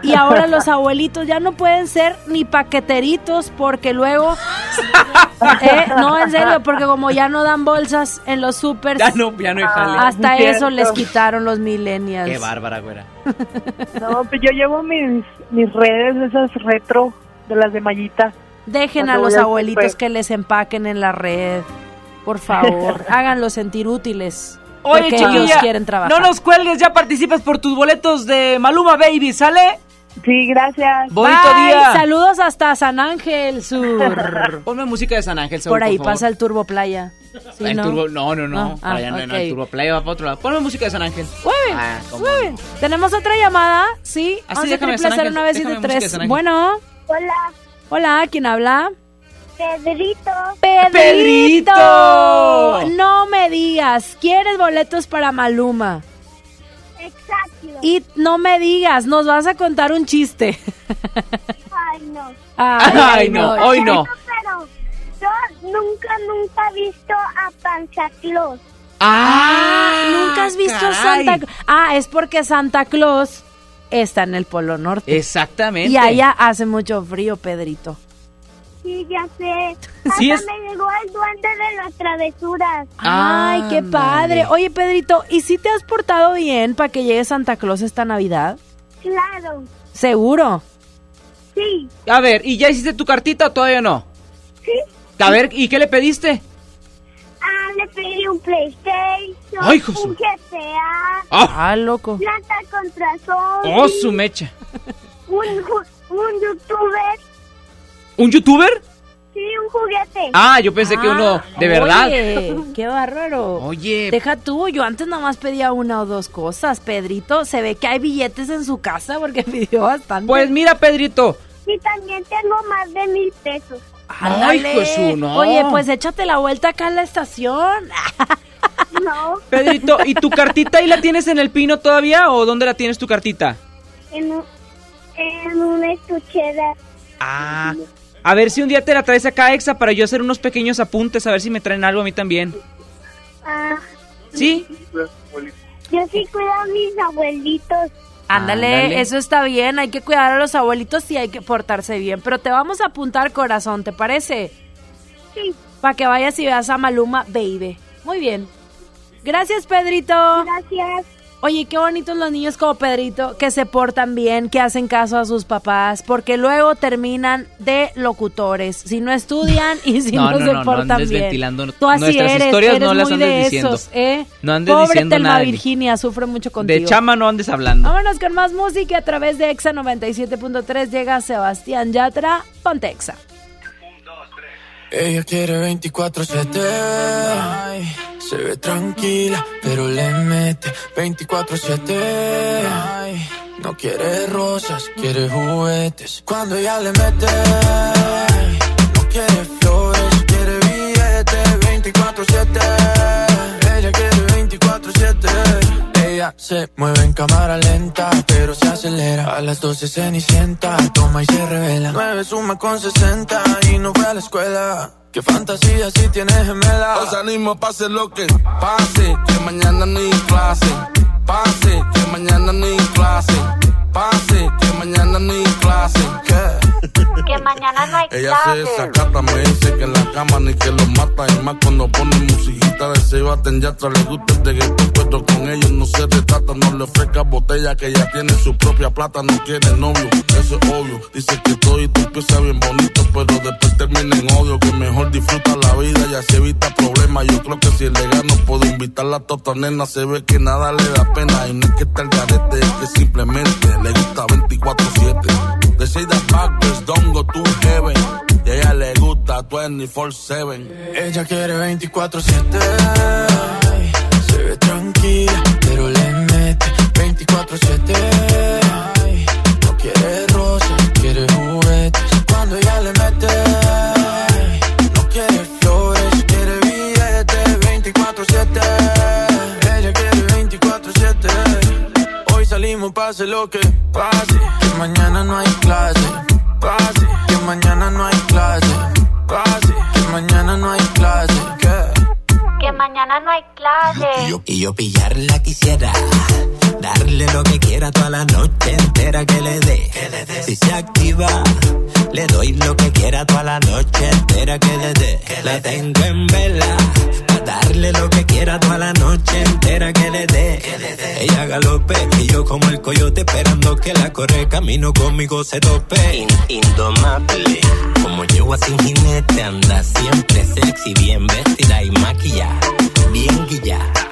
Speaker 2: Y ahora los abuelitos ya no pueden ser ni paqueteritos porque luego... Eh, no, en serio, porque como ya no dan bolsas en los supers,
Speaker 1: Ya no, ya no hay jale.
Speaker 2: hasta
Speaker 63: Cierto.
Speaker 2: eso les quitaron los millennials.
Speaker 1: Qué bárbara, güera.
Speaker 63: No, pues yo llevo mis, mis redes, esas retro de las de mallita.
Speaker 2: Dejen a los abuelitos que les empaquen en la red. Por favor, háganlos sentir útiles.
Speaker 1: Oye, chiquilla,
Speaker 2: quieren trabajar.
Speaker 1: no nos cuelgues, ya participas por tus boletos de Maluma Baby, ¿sale?
Speaker 63: Sí, gracias.
Speaker 1: Bonito
Speaker 2: Bye,
Speaker 1: día.
Speaker 2: Saludos hasta San Ángel Sur.
Speaker 1: Ponme música de San Ángel, Saúl,
Speaker 2: Por ahí
Speaker 1: favor.
Speaker 2: pasa el Turbo Playa. ¿Sí,
Speaker 1: El
Speaker 2: no?
Speaker 1: turbo, no, no, no,
Speaker 2: ah,
Speaker 1: allá no, el turbo play va para otro lado. Ponme música de San Ángel.
Speaker 2: Muy bien,
Speaker 1: Ah.
Speaker 2: Tenemos otra llamada, sí.
Speaker 1: Ah, sí,
Speaker 2: Vamos a
Speaker 1: déjame, San Ángel,
Speaker 2: nueve
Speaker 1: déjame de
Speaker 2: tres.
Speaker 1: San Ángel.
Speaker 2: Bueno,
Speaker 55: Hola,
Speaker 2: hola, ¿quién habla?
Speaker 55: Pedrito.
Speaker 2: Pedrito.
Speaker 1: ¡Pedrito!
Speaker 2: No me digas, ¿quieres boletos para Maluma?
Speaker 55: Exacto.
Speaker 2: Y no me digas, nos vas a contar un chiste.
Speaker 55: Ay, no.
Speaker 1: Ay, no, hoy no.
Speaker 55: Pero yo nunca, nunca he visto a Panza Claus.
Speaker 2: Ah, nunca has visto
Speaker 1: caray.
Speaker 2: Santa Claus. Ah, es porque Santa Claus está en el Polo Norte.
Speaker 1: Exactamente.
Speaker 2: Y allá hace mucho frío, Pedrito.
Speaker 55: Sí, ya sé. Hasta
Speaker 1: Sí, es-
Speaker 55: me llegó el duende de las travesuras.
Speaker 2: Ay, qué
Speaker 1: Ándale.
Speaker 2: padre. Oye, Pedrito, ¿y si te has portado bien para que llegue Santa Claus esta Navidad?
Speaker 55: Claro.
Speaker 2: Seguro.
Speaker 55: Sí,
Speaker 1: A ver, ¿y ya hiciste tu cartita o todavía no?
Speaker 55: sí.
Speaker 1: A ver, ¿y qué le pediste?
Speaker 55: Ah, le pedí un PlayStation,
Speaker 1: Ay,
Speaker 55: un GTA,
Speaker 1: ¡Ah!
Speaker 2: Ah, loco.
Speaker 55: planta contra zombies,
Speaker 1: ¡Oh, su mecha!
Speaker 55: un, ju- un youtuber,
Speaker 1: ¿Un youtuber?
Speaker 55: sí, un juguete.
Speaker 1: Ah, yo pensé que uno de verdad.
Speaker 2: Oye, qué bárbaro.
Speaker 1: Oye,
Speaker 2: Deja tú, yo antes nada más pedía una o dos cosas. Pedrito, se ve que hay billetes en su casa porque pidió bastante.
Speaker 1: pues mira, Pedrito.
Speaker 55: Y también tengo más de mil pesos.
Speaker 2: Ándale.
Speaker 1: Ay, pues, su, no.
Speaker 2: Oye, pues échate la vuelta acá en la estación.
Speaker 55: No,
Speaker 1: Pedrito, ¿y tu cartita ahí la tienes en el pino todavía o dónde la tienes tu cartita?
Speaker 55: en, un- en una estuchera.
Speaker 1: Ah, a ver si un día te la traes acá, Exa, para yo hacer unos pequeños apuntes, a ver si me traen algo a mí también.
Speaker 55: Ah,
Speaker 1: ¿Sí?
Speaker 55: yo sí cuido a mis abuelitos.
Speaker 2: Ándale,
Speaker 1: Ándale.
Speaker 2: eso está bien. Hay que cuidar a los abuelitos y hay que portarse bien. Pero te vamos a apuntar corazón, ¿te parece?
Speaker 55: Sí,
Speaker 2: Para que vayas y veas a Maluma Baby. Muy bien. Gracias, Pedrito.
Speaker 55: gracias.
Speaker 2: Oye, qué bonitos los niños como Pedrito, que se portan bien, que hacen caso a sus papás, porque luego terminan de locutores, si no estudian y si no,
Speaker 1: No, no,
Speaker 2: se
Speaker 1: no,
Speaker 2: portan
Speaker 1: andes
Speaker 2: bien.
Speaker 1: ventilando
Speaker 2: Tú así
Speaker 1: nuestras
Speaker 2: eres,
Speaker 1: historias,
Speaker 2: eres
Speaker 1: no las
Speaker 2: muy
Speaker 1: andes
Speaker 2: de
Speaker 1: diciendo.
Speaker 2: esos, ¿eh?
Speaker 1: No andes
Speaker 2: Pobre
Speaker 1: diciendo
Speaker 2: Telma
Speaker 1: nada de mí.
Speaker 2: Virginia, sufre mucho contigo.
Speaker 1: De chama no andes hablando.
Speaker 2: Vámonos con más música a través de Exa 97.3 llega Sebastián Yatra, ponte Exa.
Speaker 64: Ella quiere 24-7. Ay, Se ve tranquila, pero le mete 24-7. Ay, No quiere rosas, quiere juguetes. Cuando ella le mete, no quiere flores, quiere billetes 24-7. 24-7. Ella se mueve en cámara lenta, pero se acelera. A las 12 cenicienta, toma y se revela. 9 suma con 60 y no fue a la escuela. Qué fantasía si tienes gemela.
Speaker 47: Os animo, pase lo que pase, que mañana ni clase. Pase, que mañana ni clase. Pase, que mañana ni clase.
Speaker 55: Que mañana no hay
Speaker 47: Ella se desacata, me dice que en la cama ni que lo mata. Y más cuando pone musiquita de Sebastián Yatra. Le gusta el reggaetón, pero con ellos no se retrata. No le ofrezca botella que ya tiene su propia plata. No quiere novio, eso es obvio. Dice que todo y tú empieza bien bonito, pero después termina en odio. Que mejor disfruta la vida y así evita problemas. Yo creo que si le gano puedo invitarla a tota nena. Se ve que nada le da pena. Y no es que está el garete, es que simplemente le gusta 24-7. They say that backwards don't go to heaven. Y ella le gusta 24-7.
Speaker 65: Ella quiere 24-7. Se ve tranquila, pero le mete 24-7. No quiere rosas, quiere juguetes. Cuando pase lo que pase. Que mañana no hay clase. Pase, que mañana no hay clase. Pase, que mañana no hay clase. ¿Qué?
Speaker 66: Que mañana no hay clase.
Speaker 31: Y yo, y yo pillarla quisiera. Darle lo que quiera toda la noche entera que le dé. Si se activa, le doy lo que quiera toda la noche entera que le dé. La tengo en vela. Pa' darle lo que quiera toda la noche entera que le dé. Ella galope y yo como el coyote esperando que la corre camino conmigo se tope. In- indomable. Como yegua sin jinete anda siempre sexy, bien vestida y maquillada. Bien guilla,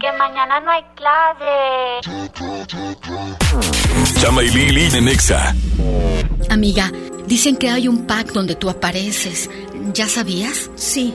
Speaker 66: Que mañana no hay clase.
Speaker 35: Chama y Lili de Nexa.
Speaker 67: Amiga, dicen que hay un pack donde tú apareces. ¿Ya sabías?
Speaker 68: Sí.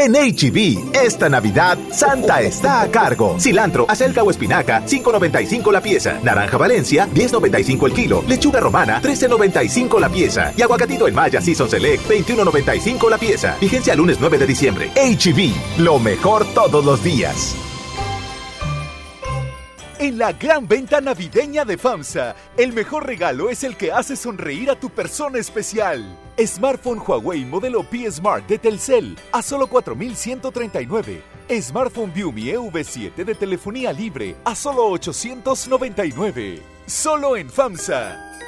Speaker 11: En HB, esta Navidad, Santa está a cargo. Cilantro, acelga o espinaca, 5.95 la pieza. Naranja Valencia, 10.95 el kilo. Lechuga romana, 13.95 la pieza. Y aguacatito en Maya Season Select, 21.95 la pieza. Vigencia lunes 9 de diciembre. HB, lo mejor todos los días.
Speaker 15: En la gran venta navideña de FAMSA, el mejor regalo es el que hace sonreír a tu persona especial. Smartphone Huawei modelo P Smart de Telcel a solo 4.139. Smartphone Viumi EV7 de telefonía libre a solo 899. Solo en FAMSA.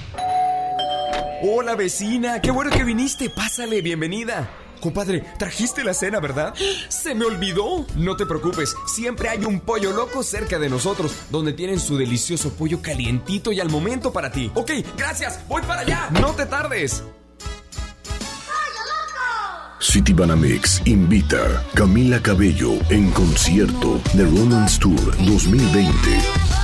Speaker 44: Hola vecina, qué bueno que viniste. Pásale, bienvenida. Compadre, trajiste la cena, ¿verdad? Se me olvidó. No te preocupes, siempre hay un pollo loco cerca de nosotros, donde tienen su delicioso pollo calientito y al momento para ti. Ok, gracias, voy para allá. No te tardes.
Speaker 63: City Banamex invita Camila Cabello en concierto de Romance Tour 2020.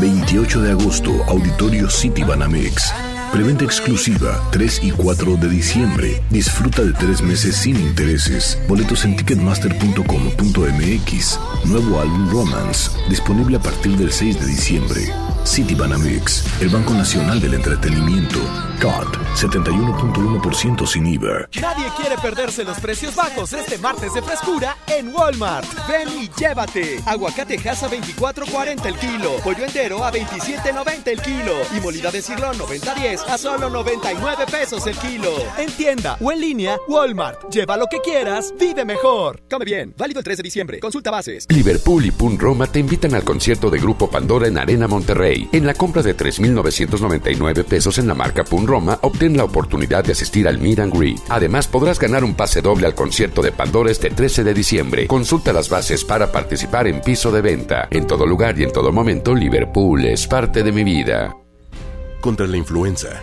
Speaker 63: 28 de agosto, Auditorio City Banamex. Preventa exclusiva 3 y 4 de diciembre. Disfruta de tres meses sin intereses. Boletos en ticketmaster.com.mx. Nuevo álbum Romance, disponible a partir del 6 de diciembre. City Banamex, el Banco Nacional del Entretenimiento. CAT, 71.1% sin IVA.
Speaker 17: Nadie quiere perderse los precios bajos este martes de frescura en Walmart. Ven y llévate. Aguacate a 24.40 el kilo. Pollo entero a 27.90 el kilo. Y molida de cirlón 90.10 a solo 99 pesos el kilo. En tienda o en línea, Walmart. Lleva lo que quieras, vive mejor. Come bien. Válido el 3 de diciembre. Consulta bases.
Speaker 20: Liverpool y Pun Roma te invitan al concierto de Grupo Pandora en Arena Monterrey. En la compra de 3.999 pesos en la marca Pun Roma, obtén la oportunidad de asistir al Meet and Greet. Además, podrás ganar un pase doble al concierto de Pandora este 13 de diciembre. Consulta las bases para participar en piso de venta. En todo lugar y en todo momento, Liverpool es parte de mi vida.
Speaker 69: Contra la influenza,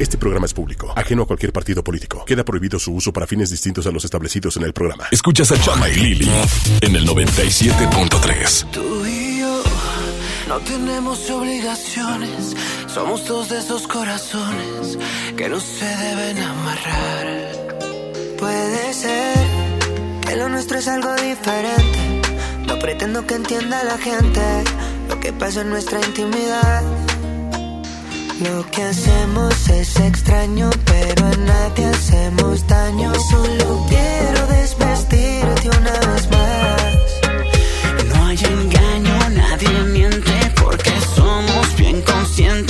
Speaker 69: Este programa es público, ajeno a cualquier partido político. Queda prohibido su uso para fines distintos a los establecidos en el programa.
Speaker 63: Escuchas a Chama y Lili en el 97.3.
Speaker 37: Tú y yo no tenemos obligaciones. Somos dos de esos corazones que no se deben amarrar. Puede ser que lo nuestro es algo diferente. No pretendo que entienda la gente lo que pasa en nuestra intimidad. Lo que hacemos es extraño, pero a nadie hacemos daño. Solo quiero desvestirte una vez más.
Speaker 70: No hay engaño, nadie miente, porque somos bien conscientes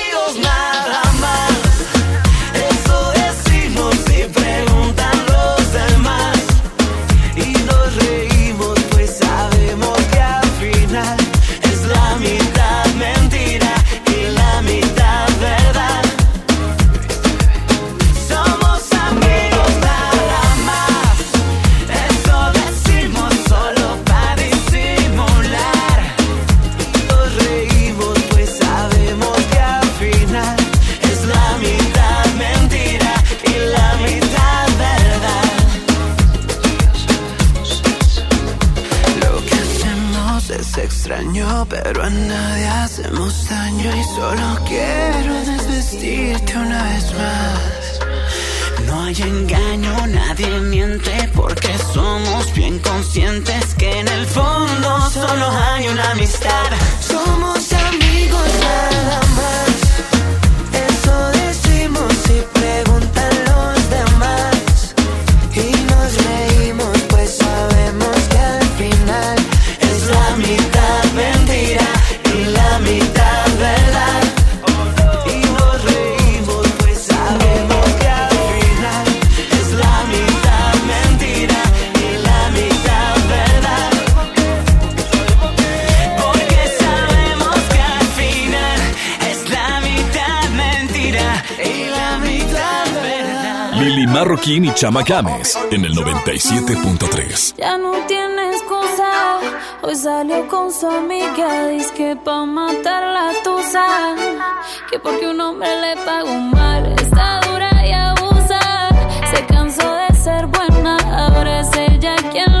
Speaker 71: hay engaño, nadie miente porque somos bien conscientes que en el fondo solo hay una amistad.
Speaker 35: Marroquín y Chama Games en el 97.3.
Speaker 28: Ya no tiene excusa. Hoy salió con su amiga. Dice que pa' matar la tusa. Que porque un hombre le pagó mal. Está dura y abusa. Se cansó de ser buena. Ahora es ella quien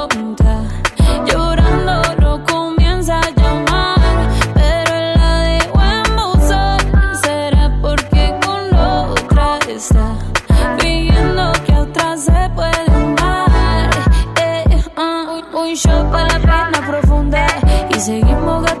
Speaker 28: seguimos gastando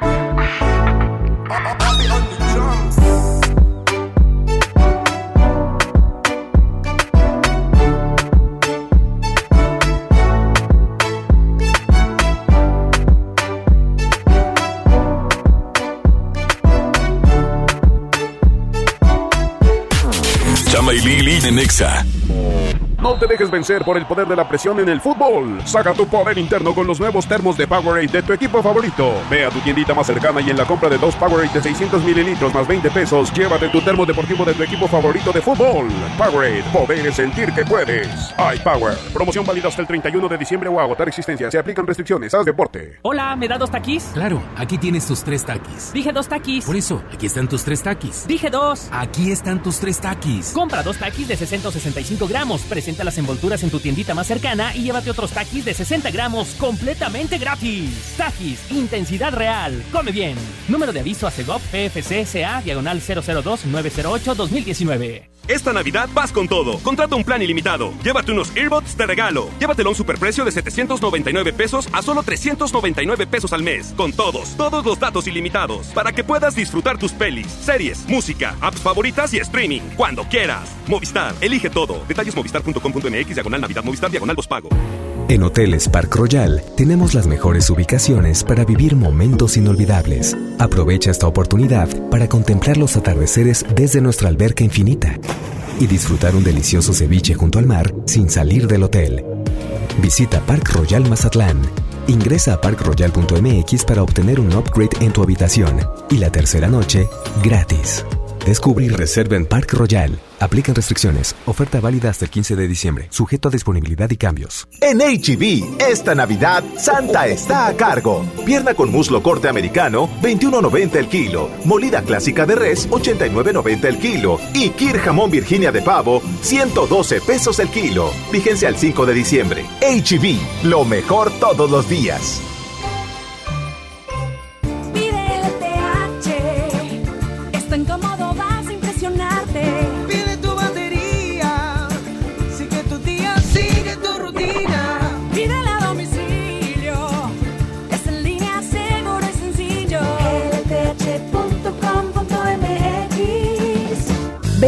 Speaker 72: Dejes vencer por el poder de la presión en el fútbol. Saca tu poder interno con los nuevos termos de Powerade de tu equipo favorito. Ve a tu tiendita más cercana y en la compra de dos Powerade de 600 mililitros más 20 pesos, llévate tu termo deportivo de tu equipo favorito de fútbol. Powerade, poder sentir que puedes. iPower, promoción válida hasta el 31 de diciembre o agotar existencia. Se aplican restricciones. Haz deporte.
Speaker 39: Hola, ¿me da dos taquis?
Speaker 73: Claro, aquí tienes tus tres taquis.
Speaker 39: Dije dos taquis.
Speaker 73: Por eso, aquí están tus tres taquis.
Speaker 39: Dije dos.
Speaker 73: Aquí están tus tres taquis.
Speaker 39: Compra dos taquis de 665 gramos. Presenta las envolturas en tu tiendita más cercana y llévate otros taquis de 60 gramos completamente gratis. Taquis, intensidad real. Come bien. Número de aviso a CEGOP PFC CA diagonal 002 908 2019.
Speaker 17: Esta Navidad vas con todo. Contrata un plan ilimitado. Llévate unos earbuds de regalo. Llévatelo a un superprecio de 799 pesos a solo 399 pesos al mes. Con todos, todos los datos ilimitados. Para que puedas disfrutar tus pelis, series, música, apps favoritas y streaming. Cuando quieras. Movistar, elige todo. Detalles movistar.com.mx, diagonal Navidad, Movistar, diagonal pago.
Speaker 31: En Hoteles Park Royal tenemos las mejores ubicaciones para vivir momentos inolvidables. Aprovecha esta oportunidad para contemplar los atardeceres desde nuestra alberca infinita y disfrutar un delicioso ceviche junto al mar sin salir del hotel. Visita Park Royal Mazatlán. Ingresa a parkroyal.mx para obtener un upgrade en tu habitación y la tercera noche gratis. Descubre y reserva en Park Royal. Aplican restricciones. Oferta válida hasta el 15 de diciembre. Sujeto a disponibilidad y cambios.
Speaker 15: En HB, esta Navidad, Santa está a cargo. Pierna con muslo corte americano, 21.90 el kilo. Molida clásica de res, 89.90 el kilo. Y Kir jamón Virginia de pavo, 112 pesos el kilo. Vigencia al 5 de diciembre. HB, lo mejor todos los días.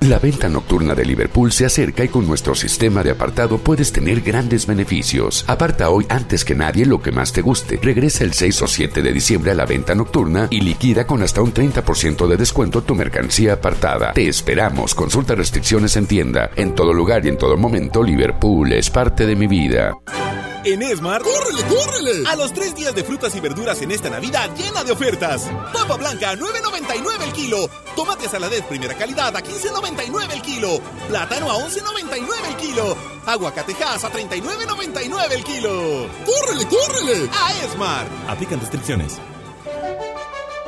Speaker 20: La venta nocturna de Liverpool se acerca y con nuestro sistema de apartado puedes tener grandes beneficios. Aparta hoy antes que nadie lo que más te guste. Regresa el 6 o 7 de diciembre a la venta nocturna y liquida con hasta un 30% de descuento tu mercancía apartada. Te esperamos. Consulta restricciones en tienda. En todo lugar y en todo momento, Liverpool es parte de mi vida.
Speaker 11: En Esmar, ¡córrele, córrele! A los tres días de frutas y verduras en esta Navidad llena de ofertas. Papa blanca a 9.99 el kilo. Tomate saladet primera calidad a 15.99 el kilo. Plátano a 11.99 el kilo. Aguacatejas a 39.99 el kilo. ¡Córrele, córrele! A Esmar. Aplican restricciones.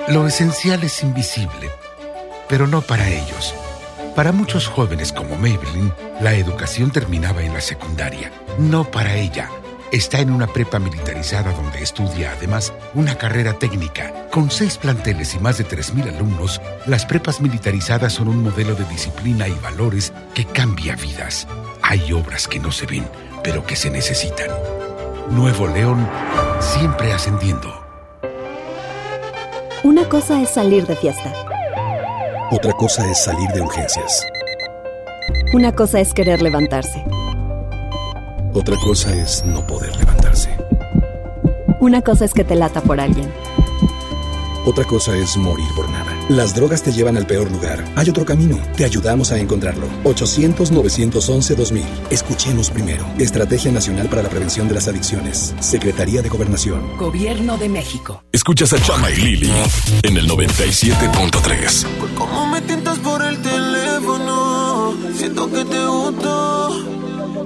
Speaker 73: Lo esencial es invisible, pero no para ellos. Para muchos jóvenes como Maybelline, la educación terminaba en la secundaria. No para ella. Está en una prepa militarizada donde estudia además una carrera técnica. Con seis planteles y más de 3.000 alumnos, las prepas militarizadas son un modelo de disciplina y valores que cambia vidas. Hay obras que no se ven, pero que se necesitan. Nuevo León, siempre ascendiendo.
Speaker 74: Una cosa es salir de fiesta.
Speaker 75: Otra cosa es salir de urgencias.
Speaker 74: Una cosa es querer levantarse.
Speaker 75: Otra cosa es no poder levantarse.
Speaker 74: Una cosa es que te lata por alguien.
Speaker 75: Otra cosa es morir por nada. Las drogas te llevan al peor lugar. Hay otro camino. Te ayudamos a encontrarlo. 800-911-2000. Escuchemos primero. Estrategia Nacional para la Prevención de las Adicciones. Secretaría de Gobernación.
Speaker 14: Gobierno de México.
Speaker 35: Escuchas a Chama y Lili en el 97.3.
Speaker 76: ¿Cómo me tientas por el teléfono? Siento que te gusto.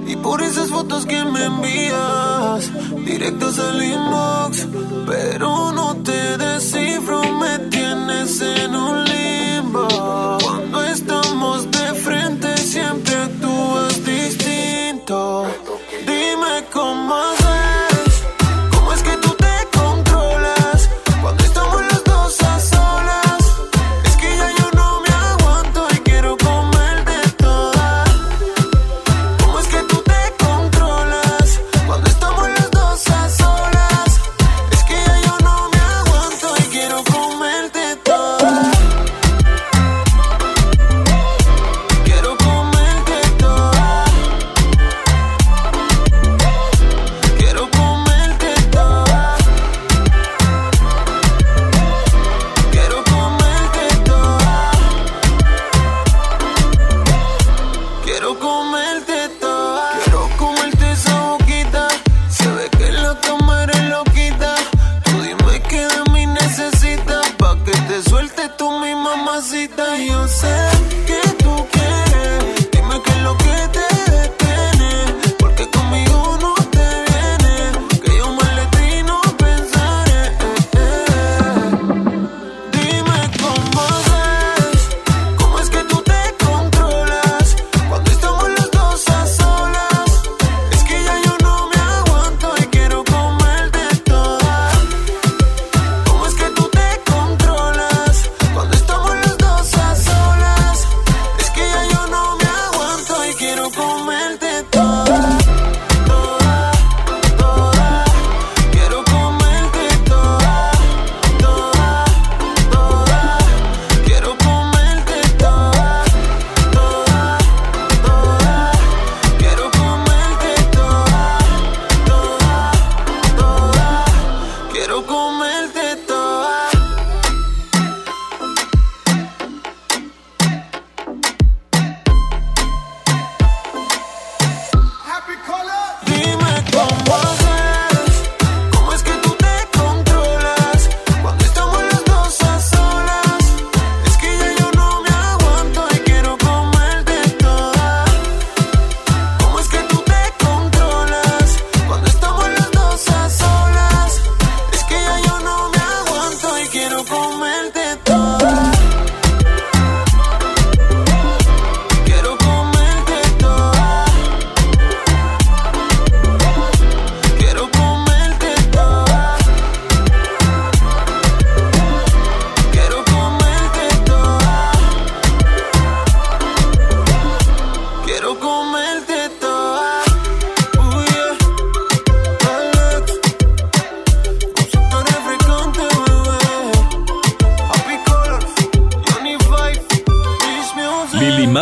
Speaker 76: Y por esas fotos que me envías, directas al inbox. Pero no te descifro, me tienes en un limbo. Cuando estamos de frente, siempre actúas distinto. Dime cómo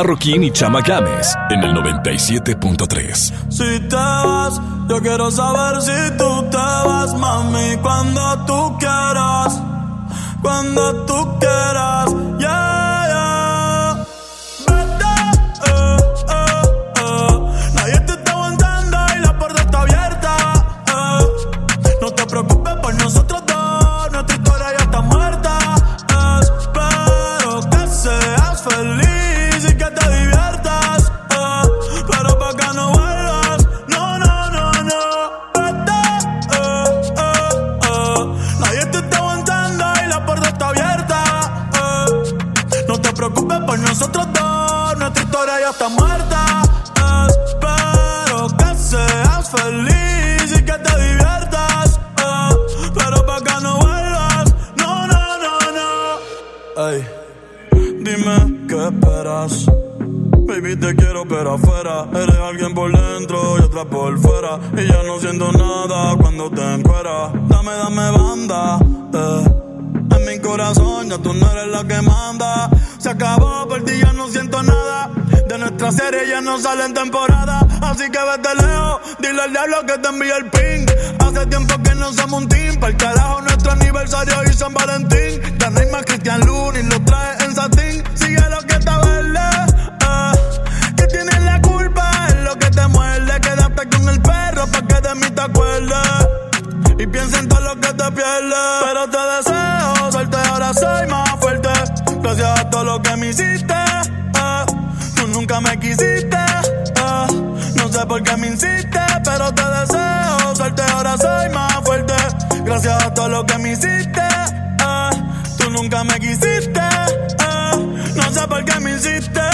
Speaker 35: Marroquín y Chama Games en el 97.3.
Speaker 77: Si te vas, yo quiero saber si tú te vas, mami, cuando tú quieras, cuando tú quieras, yeah, yeah. Eres alguien por dentro y otra por fuera. Y ya no siento nada cuando te encueras Dame, dame banda, eh. En mi corazón ya tú no eres la que manda. Se acabó, ti ya no siento nada. De nuestra serie ya no sale en temporada. Así que vete lejos, dile al diablo que te envíe el ping. Hace tiempo que no somos un team Para el carajo nuestro aniversario y San Valentín. Hay más Cristian Luna y lo trae en satín. Sigue piensa lo que te pierdes. Pero te deseo suerte, ahora soy más fuerte. Gracias a todo lo que me hiciste. eh. Tú nunca me quisiste. eh. No sé por qué me insistes, pero te deseo suerte, ahora soy más fuerte. Gracias a todo lo que me hiciste. eh. Tú nunca me quisiste. No sé por qué me hiciste.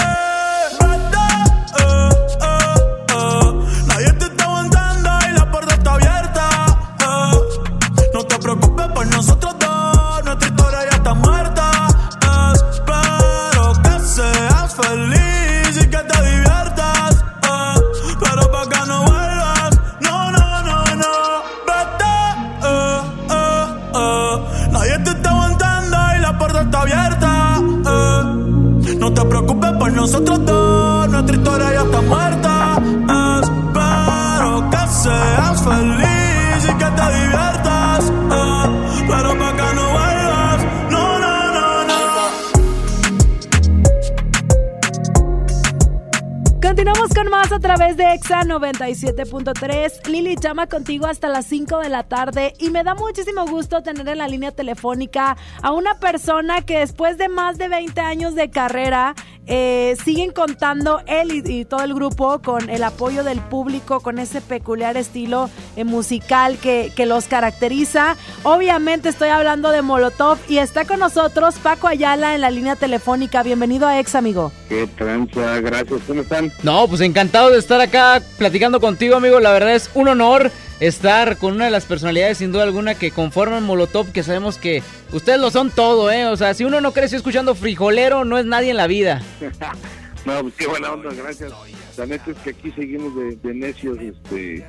Speaker 2: A través de EXA 97.3. Lili Chama contigo hasta las 5 de la tarde y me da muchísimo gusto tener en la línea telefónica a una persona que después de más de 20 años de carrera eh, siguen contando él y, y todo el grupo con el apoyo del público, con ese peculiar estilo eh, musical que, que los caracteriza. Obviamente estoy hablando de Molotov y está con nosotros Paco Ayala en la línea telefónica. Bienvenido a EXA, amigo.
Speaker 16: Qué tranza, gracias, ¿cómo están?
Speaker 1: No, pues encantado de estar acá platicando contigo, amigo. La verdad es un honor estar con una de las personalidades, sin duda alguna, que conforman Molotov, que sabemos que ustedes lo son todo, ¿eh? O sea, si uno no creció escuchando frijolero, no es nadie en la vida.
Speaker 16: no, pues qué buena onda, gracias. La neta es que aquí seguimos de, de necios, este,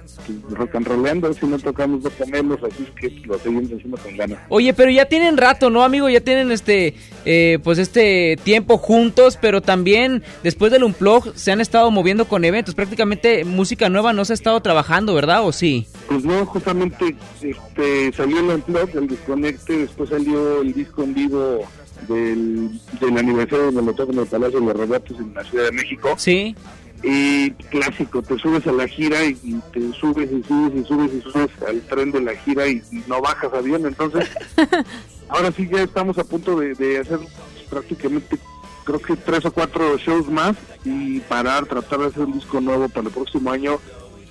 Speaker 16: rock and rollando, si no tocamos dos camelos, así es que lo seguimos haciendo con ganas.
Speaker 1: Oye, pero ya tienen rato, ¿no, amigo? Ya tienen este, eh, pues este tiempo juntos, pero también después del Unplug se han estado moviendo con eventos. Prácticamente música nueva no se ha estado trabajando, ¿verdad? ¿O sí?
Speaker 16: Pues no, justamente este, salió el Unplugged, el desconecte, después salió el disco en vivo del, del aniversario de Molotov en el Palacio de los Regatos en la Ciudad de México.
Speaker 1: Sí.
Speaker 16: Y clásico, te subes a la gira y, y te subes y subes y subes y subes al tren de la gira y, y no bajas avión. Entonces, ahora sí ya estamos a punto de, de hacer prácticamente, creo que tres o cuatro shows más y parar, tratar de hacer un disco nuevo para el próximo año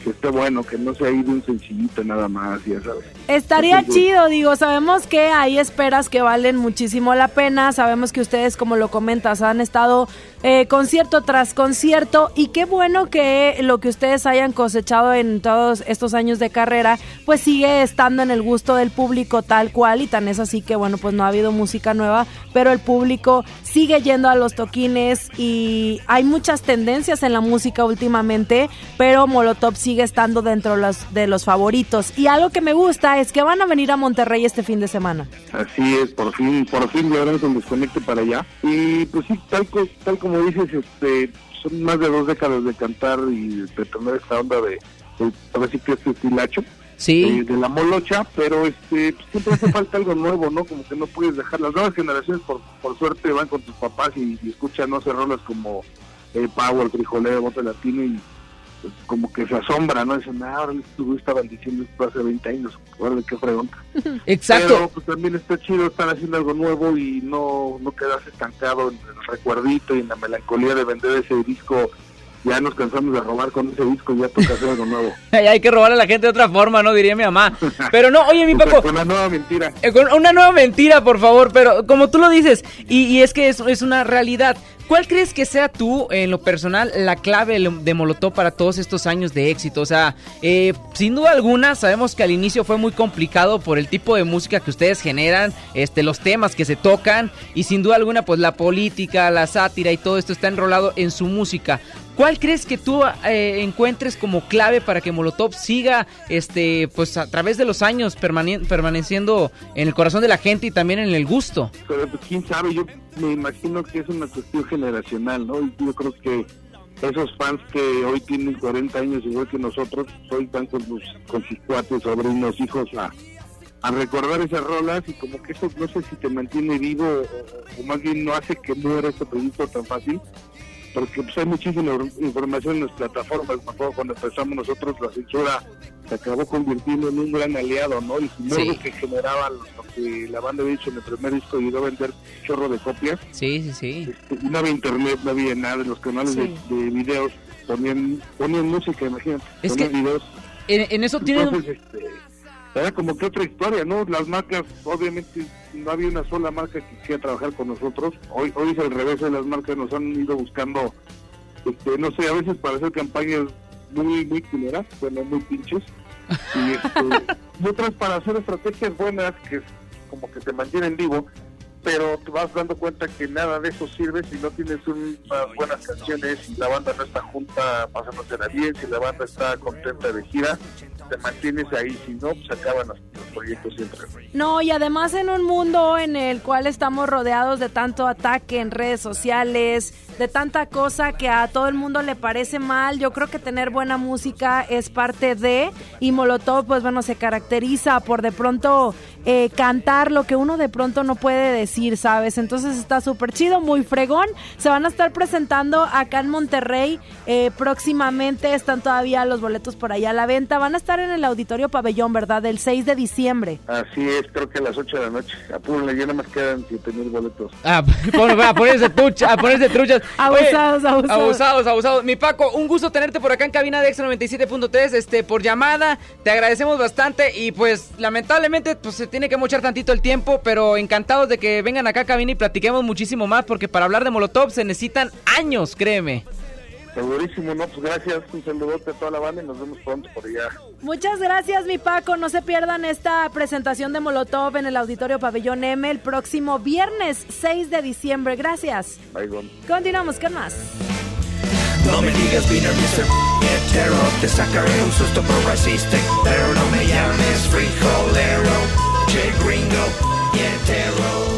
Speaker 16: que esté bueno, que no sea ahí de un sencillito nada más, ya sabes.
Speaker 2: Estaría
Speaker 16: Entonces,
Speaker 2: chido, digo, sabemos que hay esperas que valen muchísimo la pena, sabemos que ustedes, como lo comentas, han estado eh, concierto tras concierto. Y qué bueno que lo que ustedes hayan cosechado en todos estos años de carrera pues sigue estando en el gusto del público tal cual. Y tan es así que bueno pues no ha habido música nueva pero el público sigue yendo a los toquines y hay muchas tendencias en la música últimamente pero Molotov sigue estando dentro de los, de los favoritos. Y algo que me gusta es que van a venir a Monterrey este fin de semana.
Speaker 16: Así es, por fin, por fin logramos un desconecte para allá. Y pues sí, tal, tal como dices, este, son más de dos décadas de cantar y de tener esta onda de, de a ver si que este estilacho.
Speaker 1: Sí.
Speaker 16: eh, de la molocha, pero este pues, siempre hace falta algo nuevo, ¿no? Como que no puedes dejar. Las nuevas generaciones, por, por suerte, van con tus papás y, y escuchan, no sé, rolas como eh, Power, Frijolero, Bote Latino y pues, como que se asombra, ¿no? Dicen, ah, ahora tú estaban diciendo esto hace 20 años, órale, qué fregón.
Speaker 1: Exacto.
Speaker 16: Pero pues también está chido estar haciendo algo nuevo y no, no quedarse estancado en el recuerdito y en la melancolía de vender ese disco. Ya nos cansamos de robar con ese disco y ya toca hacer algo nuevo.
Speaker 1: Ay, Hay que robar a la gente de otra forma, ¿no? Diría mi mamá. Pero no, oye, mi Paco.
Speaker 16: Con una nueva mentira.
Speaker 1: Eh, con una nueva mentira, por favor, pero como tú lo dices, y, y es que es, es una realidad. ¿Cuál crees que sea tú, en lo personal, la clave de de Molotov para todos estos años de éxito? O sea, eh, sin duda alguna, sabemos que al inicio fue muy complicado por el tipo de música que ustedes generan, este, los temas que se tocan, y sin duda alguna, pues la política, la sátira y todo esto está enrolado en su música. ¿Cuál crees que tú eh, encuentres como clave para que Molotov siga, este, pues a través de los años permane- permaneciendo en el corazón de la gente y también en el gusto?
Speaker 16: Pero pues, quién sabe, yo me imagino que es una cuestión generacional, ¿no? Yo creo que esos fans que hoy tienen 40 años igual que nosotros, hoy van con, sus con sus cuates, sobrinos, hijos a, a recordar esas rolas y como que eso no sé si te mantiene vivo o, o más bien no hace que muera este proyecto tan fácil. Porque pues, hay muchísima información en las plataformas. Me acuerdo cuando empezamos nosotros, la censura se acabó convirtiendo en un gran aliado, ¿no? El morbo
Speaker 1: Sí.
Speaker 16: que generaba lo que la banda había hecho en el primer disco ayudó a vender chorro de copias.
Speaker 1: Sí, sí, sí.
Speaker 16: Este, y no había internet, no había nada, los canales
Speaker 1: Sí.
Speaker 16: de, de videos ponían, ponían música, imagínate.
Speaker 1: Es
Speaker 16: ponían
Speaker 1: que
Speaker 16: videos.
Speaker 1: En, en eso tienen...
Speaker 16: Entonces, este, era como que otra historia, ¿no? Las marcas, obviamente, no había una sola marca que quisiera trabajar con nosotros. Hoy, hoy es al revés, las marcas nos han ido buscando, este, no sé, a veces para hacer campañas muy, muy culeras, bueno, muy pinches. Y, este, y otras para hacer estrategias buenas que como que te mantienen vivo, pero te vas dando cuenta que nada de eso sirve si no tienes un- unas buenas canciones, si la banda no está junta pasándosela bien, si la banda está contenta de gira, te mantienes ahí, si no, pues acaban los, los proyectos siempre.
Speaker 2: No, y además en un mundo en el cual estamos rodeados de tanto ataque en redes sociales, de tanta cosa que a todo el mundo le parece mal, yo creo que tener buena música es parte de, y Molotov, pues bueno, se caracteriza por de pronto eh, cantar lo que uno de pronto no puede decir, ¿sabes? Entonces está súper chido, muy fregón. Se van a estar presentando acá en Monterrey eh, próximamente, están todavía los boletos por allá a la venta, van a estar en el Auditorio Pabellón, ¿verdad? Del 6 de diciembre.
Speaker 16: Así es, creo que a las 8 de la noche. Apúrenle, ya nada más quedan 7 mil boletos.
Speaker 1: Ah, pon- a ponerse trucha, a ponerse truchas.
Speaker 2: Abusados, abusados.
Speaker 1: Abusados, abusados. Mi Paco, un gusto tenerte por acá en cabina de Extra 97.3, este, por llamada. Te agradecemos bastante y pues lamentablemente pues se tiene que mochar tantito el tiempo, pero encantados de que vengan acá a cabina y platiquemos muchísimo más porque para hablar de Molotov se necesitan años, créeme.
Speaker 16: Segurísimo, no, pues gracias, un saludote a toda la banda y nos vemos pronto por allá.
Speaker 2: Muchas gracias, mi Paco. No se pierdan esta presentación de Molotov en el Auditorio Pabellón M el próximo viernes 6 de diciembre. Gracias.
Speaker 16: Bye.
Speaker 2: Continuamos con más.
Speaker 78: No me digas Wiener, Mr. Te sacaré un susto por racista Pero no me llames frijolero Che gringo, hetero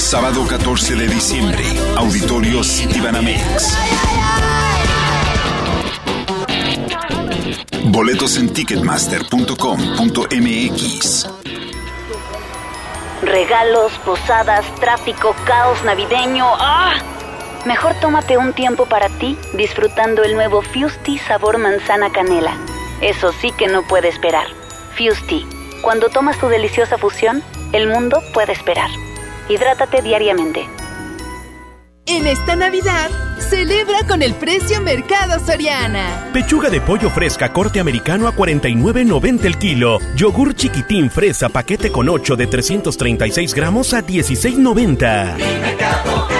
Speaker 23: Sábado 14 de diciembre, Auditorio Citibanamex. Boletos en ticketmaster.com.mx.
Speaker 79: Regalos, posadas, tráfico, caos navideño. ¡Ah! Mejor tómate un tiempo para ti disfrutando el nuevo Fusti sabor manzana canela. Eso sí que no puede esperar. Fusti. Cuando tomas tu deliciosa fusión, el mundo puede esperar. Hidrátate diariamente.
Speaker 80: En esta Navidad, celebra con el precio Mercado Soriana.
Speaker 81: Pechuga de pollo fresca corte americano a 49.90 el kilo. Yogur chiquitín fresa paquete con 8 de 336 gramos a 16.90.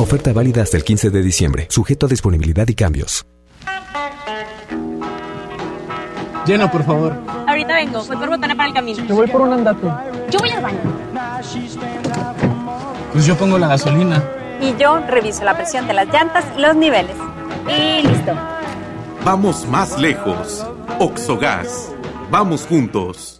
Speaker 31: Oferta válida hasta el 15 de diciembre, sujeto a disponibilidad y cambios.
Speaker 82: Lleno, por favor.
Speaker 83: Ahorita vengo, voy por botana para el camino.
Speaker 82: Te voy por un andate.
Speaker 83: Yo voy al baño.
Speaker 82: Pues yo pongo la gasolina.
Speaker 83: Y yo reviso la presión de las llantas y los niveles. Y listo.
Speaker 84: Vamos más lejos. Oxogas. Vamos juntos.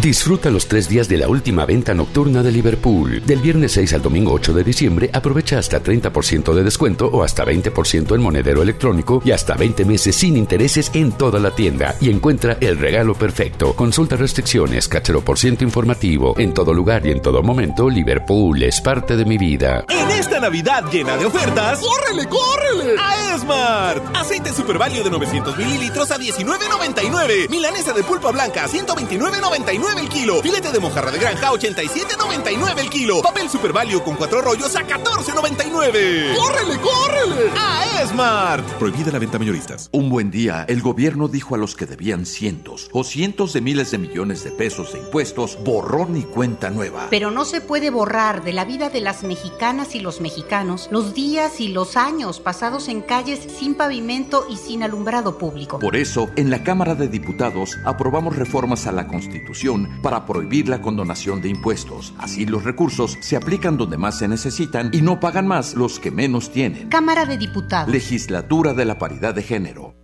Speaker 20: Disfruta los tres días de la última venta nocturna de Liverpool. Del viernes 6 al domingo 8 de diciembre, aprovecha hasta 30% de descuento o hasta 20% en monedero electrónico y hasta 20 meses sin intereses en toda la tienda. Y encuentra el regalo perfecto. Consulta restricciones, cachero por ciento informativo. En todo lugar y en todo momento, Liverpool es parte de mi vida.
Speaker 17: En esta Navidad llena de ofertas, ¡córrele, córrele! A Esmart. Aceite Super Value de 900 mililitros a 19.99. Milanesa de pulpa blanca a 129.99 el kilo. Filete de mojarra de granja a 87.99 el kilo. Papel Super Value con cuatro rollos a 14.99. ¡Córrele, córrele! A Esmart.
Speaker 73: Prohibida la venta mayoristas. Un buen día, el gobierno dijo a los que debían cientos o cientos de miles de millones de pesos de impuestos, borrón y cuenta nueva.
Speaker 23: Pero no se puede borrar de la vida de las mexicanas y los mexicanos los días y los años pasados en calles sin pavimento y sin alumbrado público.
Speaker 73: Por eso, en la Cámara de Diputados aprobamos reformas a la Constitución para prohibir la condonación de impuestos. Así los recursos se aplican donde más se necesitan y no pagan más los que menos tienen.
Speaker 23: Cámara de Diputados.
Speaker 73: Legislatura de la Paridad de Género.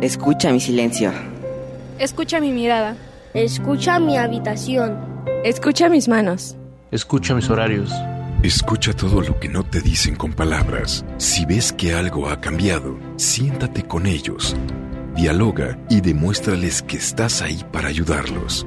Speaker 85: Escucha mi silencio.
Speaker 86: Escucha mi mirada.
Speaker 87: Escucha mi habitación.
Speaker 86: Escucha mis manos.
Speaker 88: Escucha mis horarios.
Speaker 89: Escucha todo lo que no te dicen con palabras. Si ves que algo ha cambiado, siéntate con ellos. Dialoga y demuéstrales que estás ahí para ayudarlos.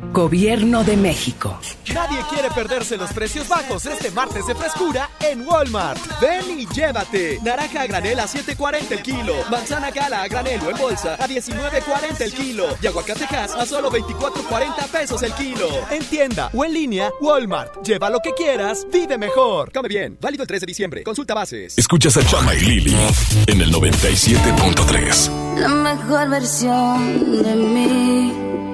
Speaker 14: Gobierno de México.
Speaker 17: Nadie quiere perderse los precios bajos este martes de frescura en Walmart. Ven y llévate. Naranja a granel a 7.40 el kilo. Manzana gala a granel o en bolsa a 19.40 el kilo. Y aguacate Hass a solo 24.40 pesos el kilo. En tienda o en línea, Walmart. Lleva lo que quieras, vive mejor. Come bien. Válido el 3 de diciembre. Consulta bases.
Speaker 35: Escuchas a Chama y Lili en el 97.3.
Speaker 90: La mejor versión de mí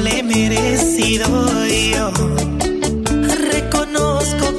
Speaker 91: le he merecido yo. Reconozco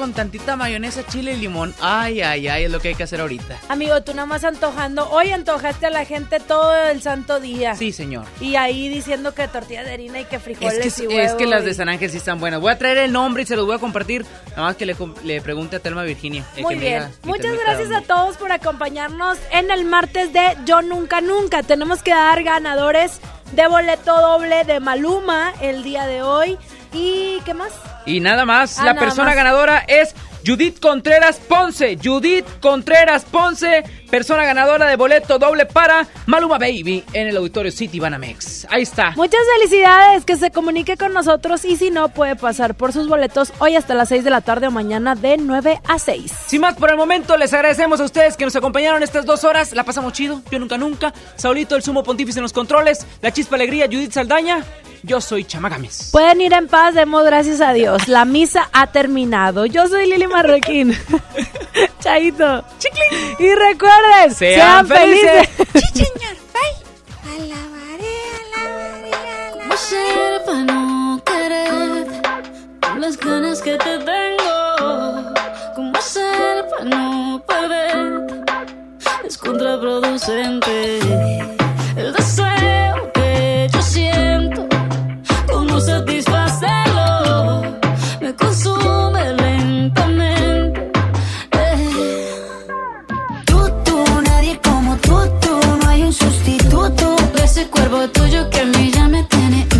Speaker 91: con
Speaker 1: tantita mayonesa, chile y limón. Ay, ay, ay, es lo que hay que hacer ahorita.
Speaker 2: Amigo, tú nada más antojando. Hoy antojaste a la gente todo el santo día.
Speaker 1: Sí, señor.
Speaker 2: Y ahí diciendo que tortilla de harina y que frijoles
Speaker 1: Es que,
Speaker 2: y
Speaker 1: es que las de San Ángel sí están buenas. Voy a traer el nombre y se los voy a compartir. Nada más que le, pregunte a Telma Virginia.
Speaker 2: Muy
Speaker 1: que
Speaker 2: bien.
Speaker 1: diga
Speaker 2: Muchas gracias a todos por acompañarnos en el martes de Yo Nunca Nunca. Tenemos que dar ganadores de boleto doble de Maluma el día de hoy. ¿Y qué más?
Speaker 1: Y nada más,
Speaker 2: Ah,
Speaker 1: la
Speaker 2: nada
Speaker 1: persona
Speaker 2: más.
Speaker 1: ganadora es Judith Contreras Ponce. Judith Contreras Ponce, persona ganadora de boleto doble para Maluma Baby en el Auditorio City Banamex. Ahí está.
Speaker 2: Muchas felicidades, que se comunique con nosotros y si no puede pasar por sus boletos hoy hasta las 6 de la tarde o mañana de 9 a 6.
Speaker 1: Sin más por el momento, les agradecemos a ustedes que nos acompañaron estas dos horas. La pasamos chido, yo nunca nunca. Saulito, el sumo pontífice en los controles. La chispa alegría, Judith Saldaña. Yo soy Chamagames.
Speaker 2: Pueden ir en paz, demos gracias a Dios. La misa ha terminado. Yo soy Lili Marroquín. Chaito. Y recuerden, sean,
Speaker 1: Sean
Speaker 2: felices.
Speaker 1: felices.
Speaker 28: ¿Cómo ser para no querer las ganas que te tengo? ¿Cómo hacer para no perder? Es contraproducente el deseo que yo siento. ¿Cómo satisfacerlo? Me consume lentamente. Eh. Tú, tú, nadie como tú, tú, no hay un sustituto de ese cuerpo tuyo que me tiene. mm,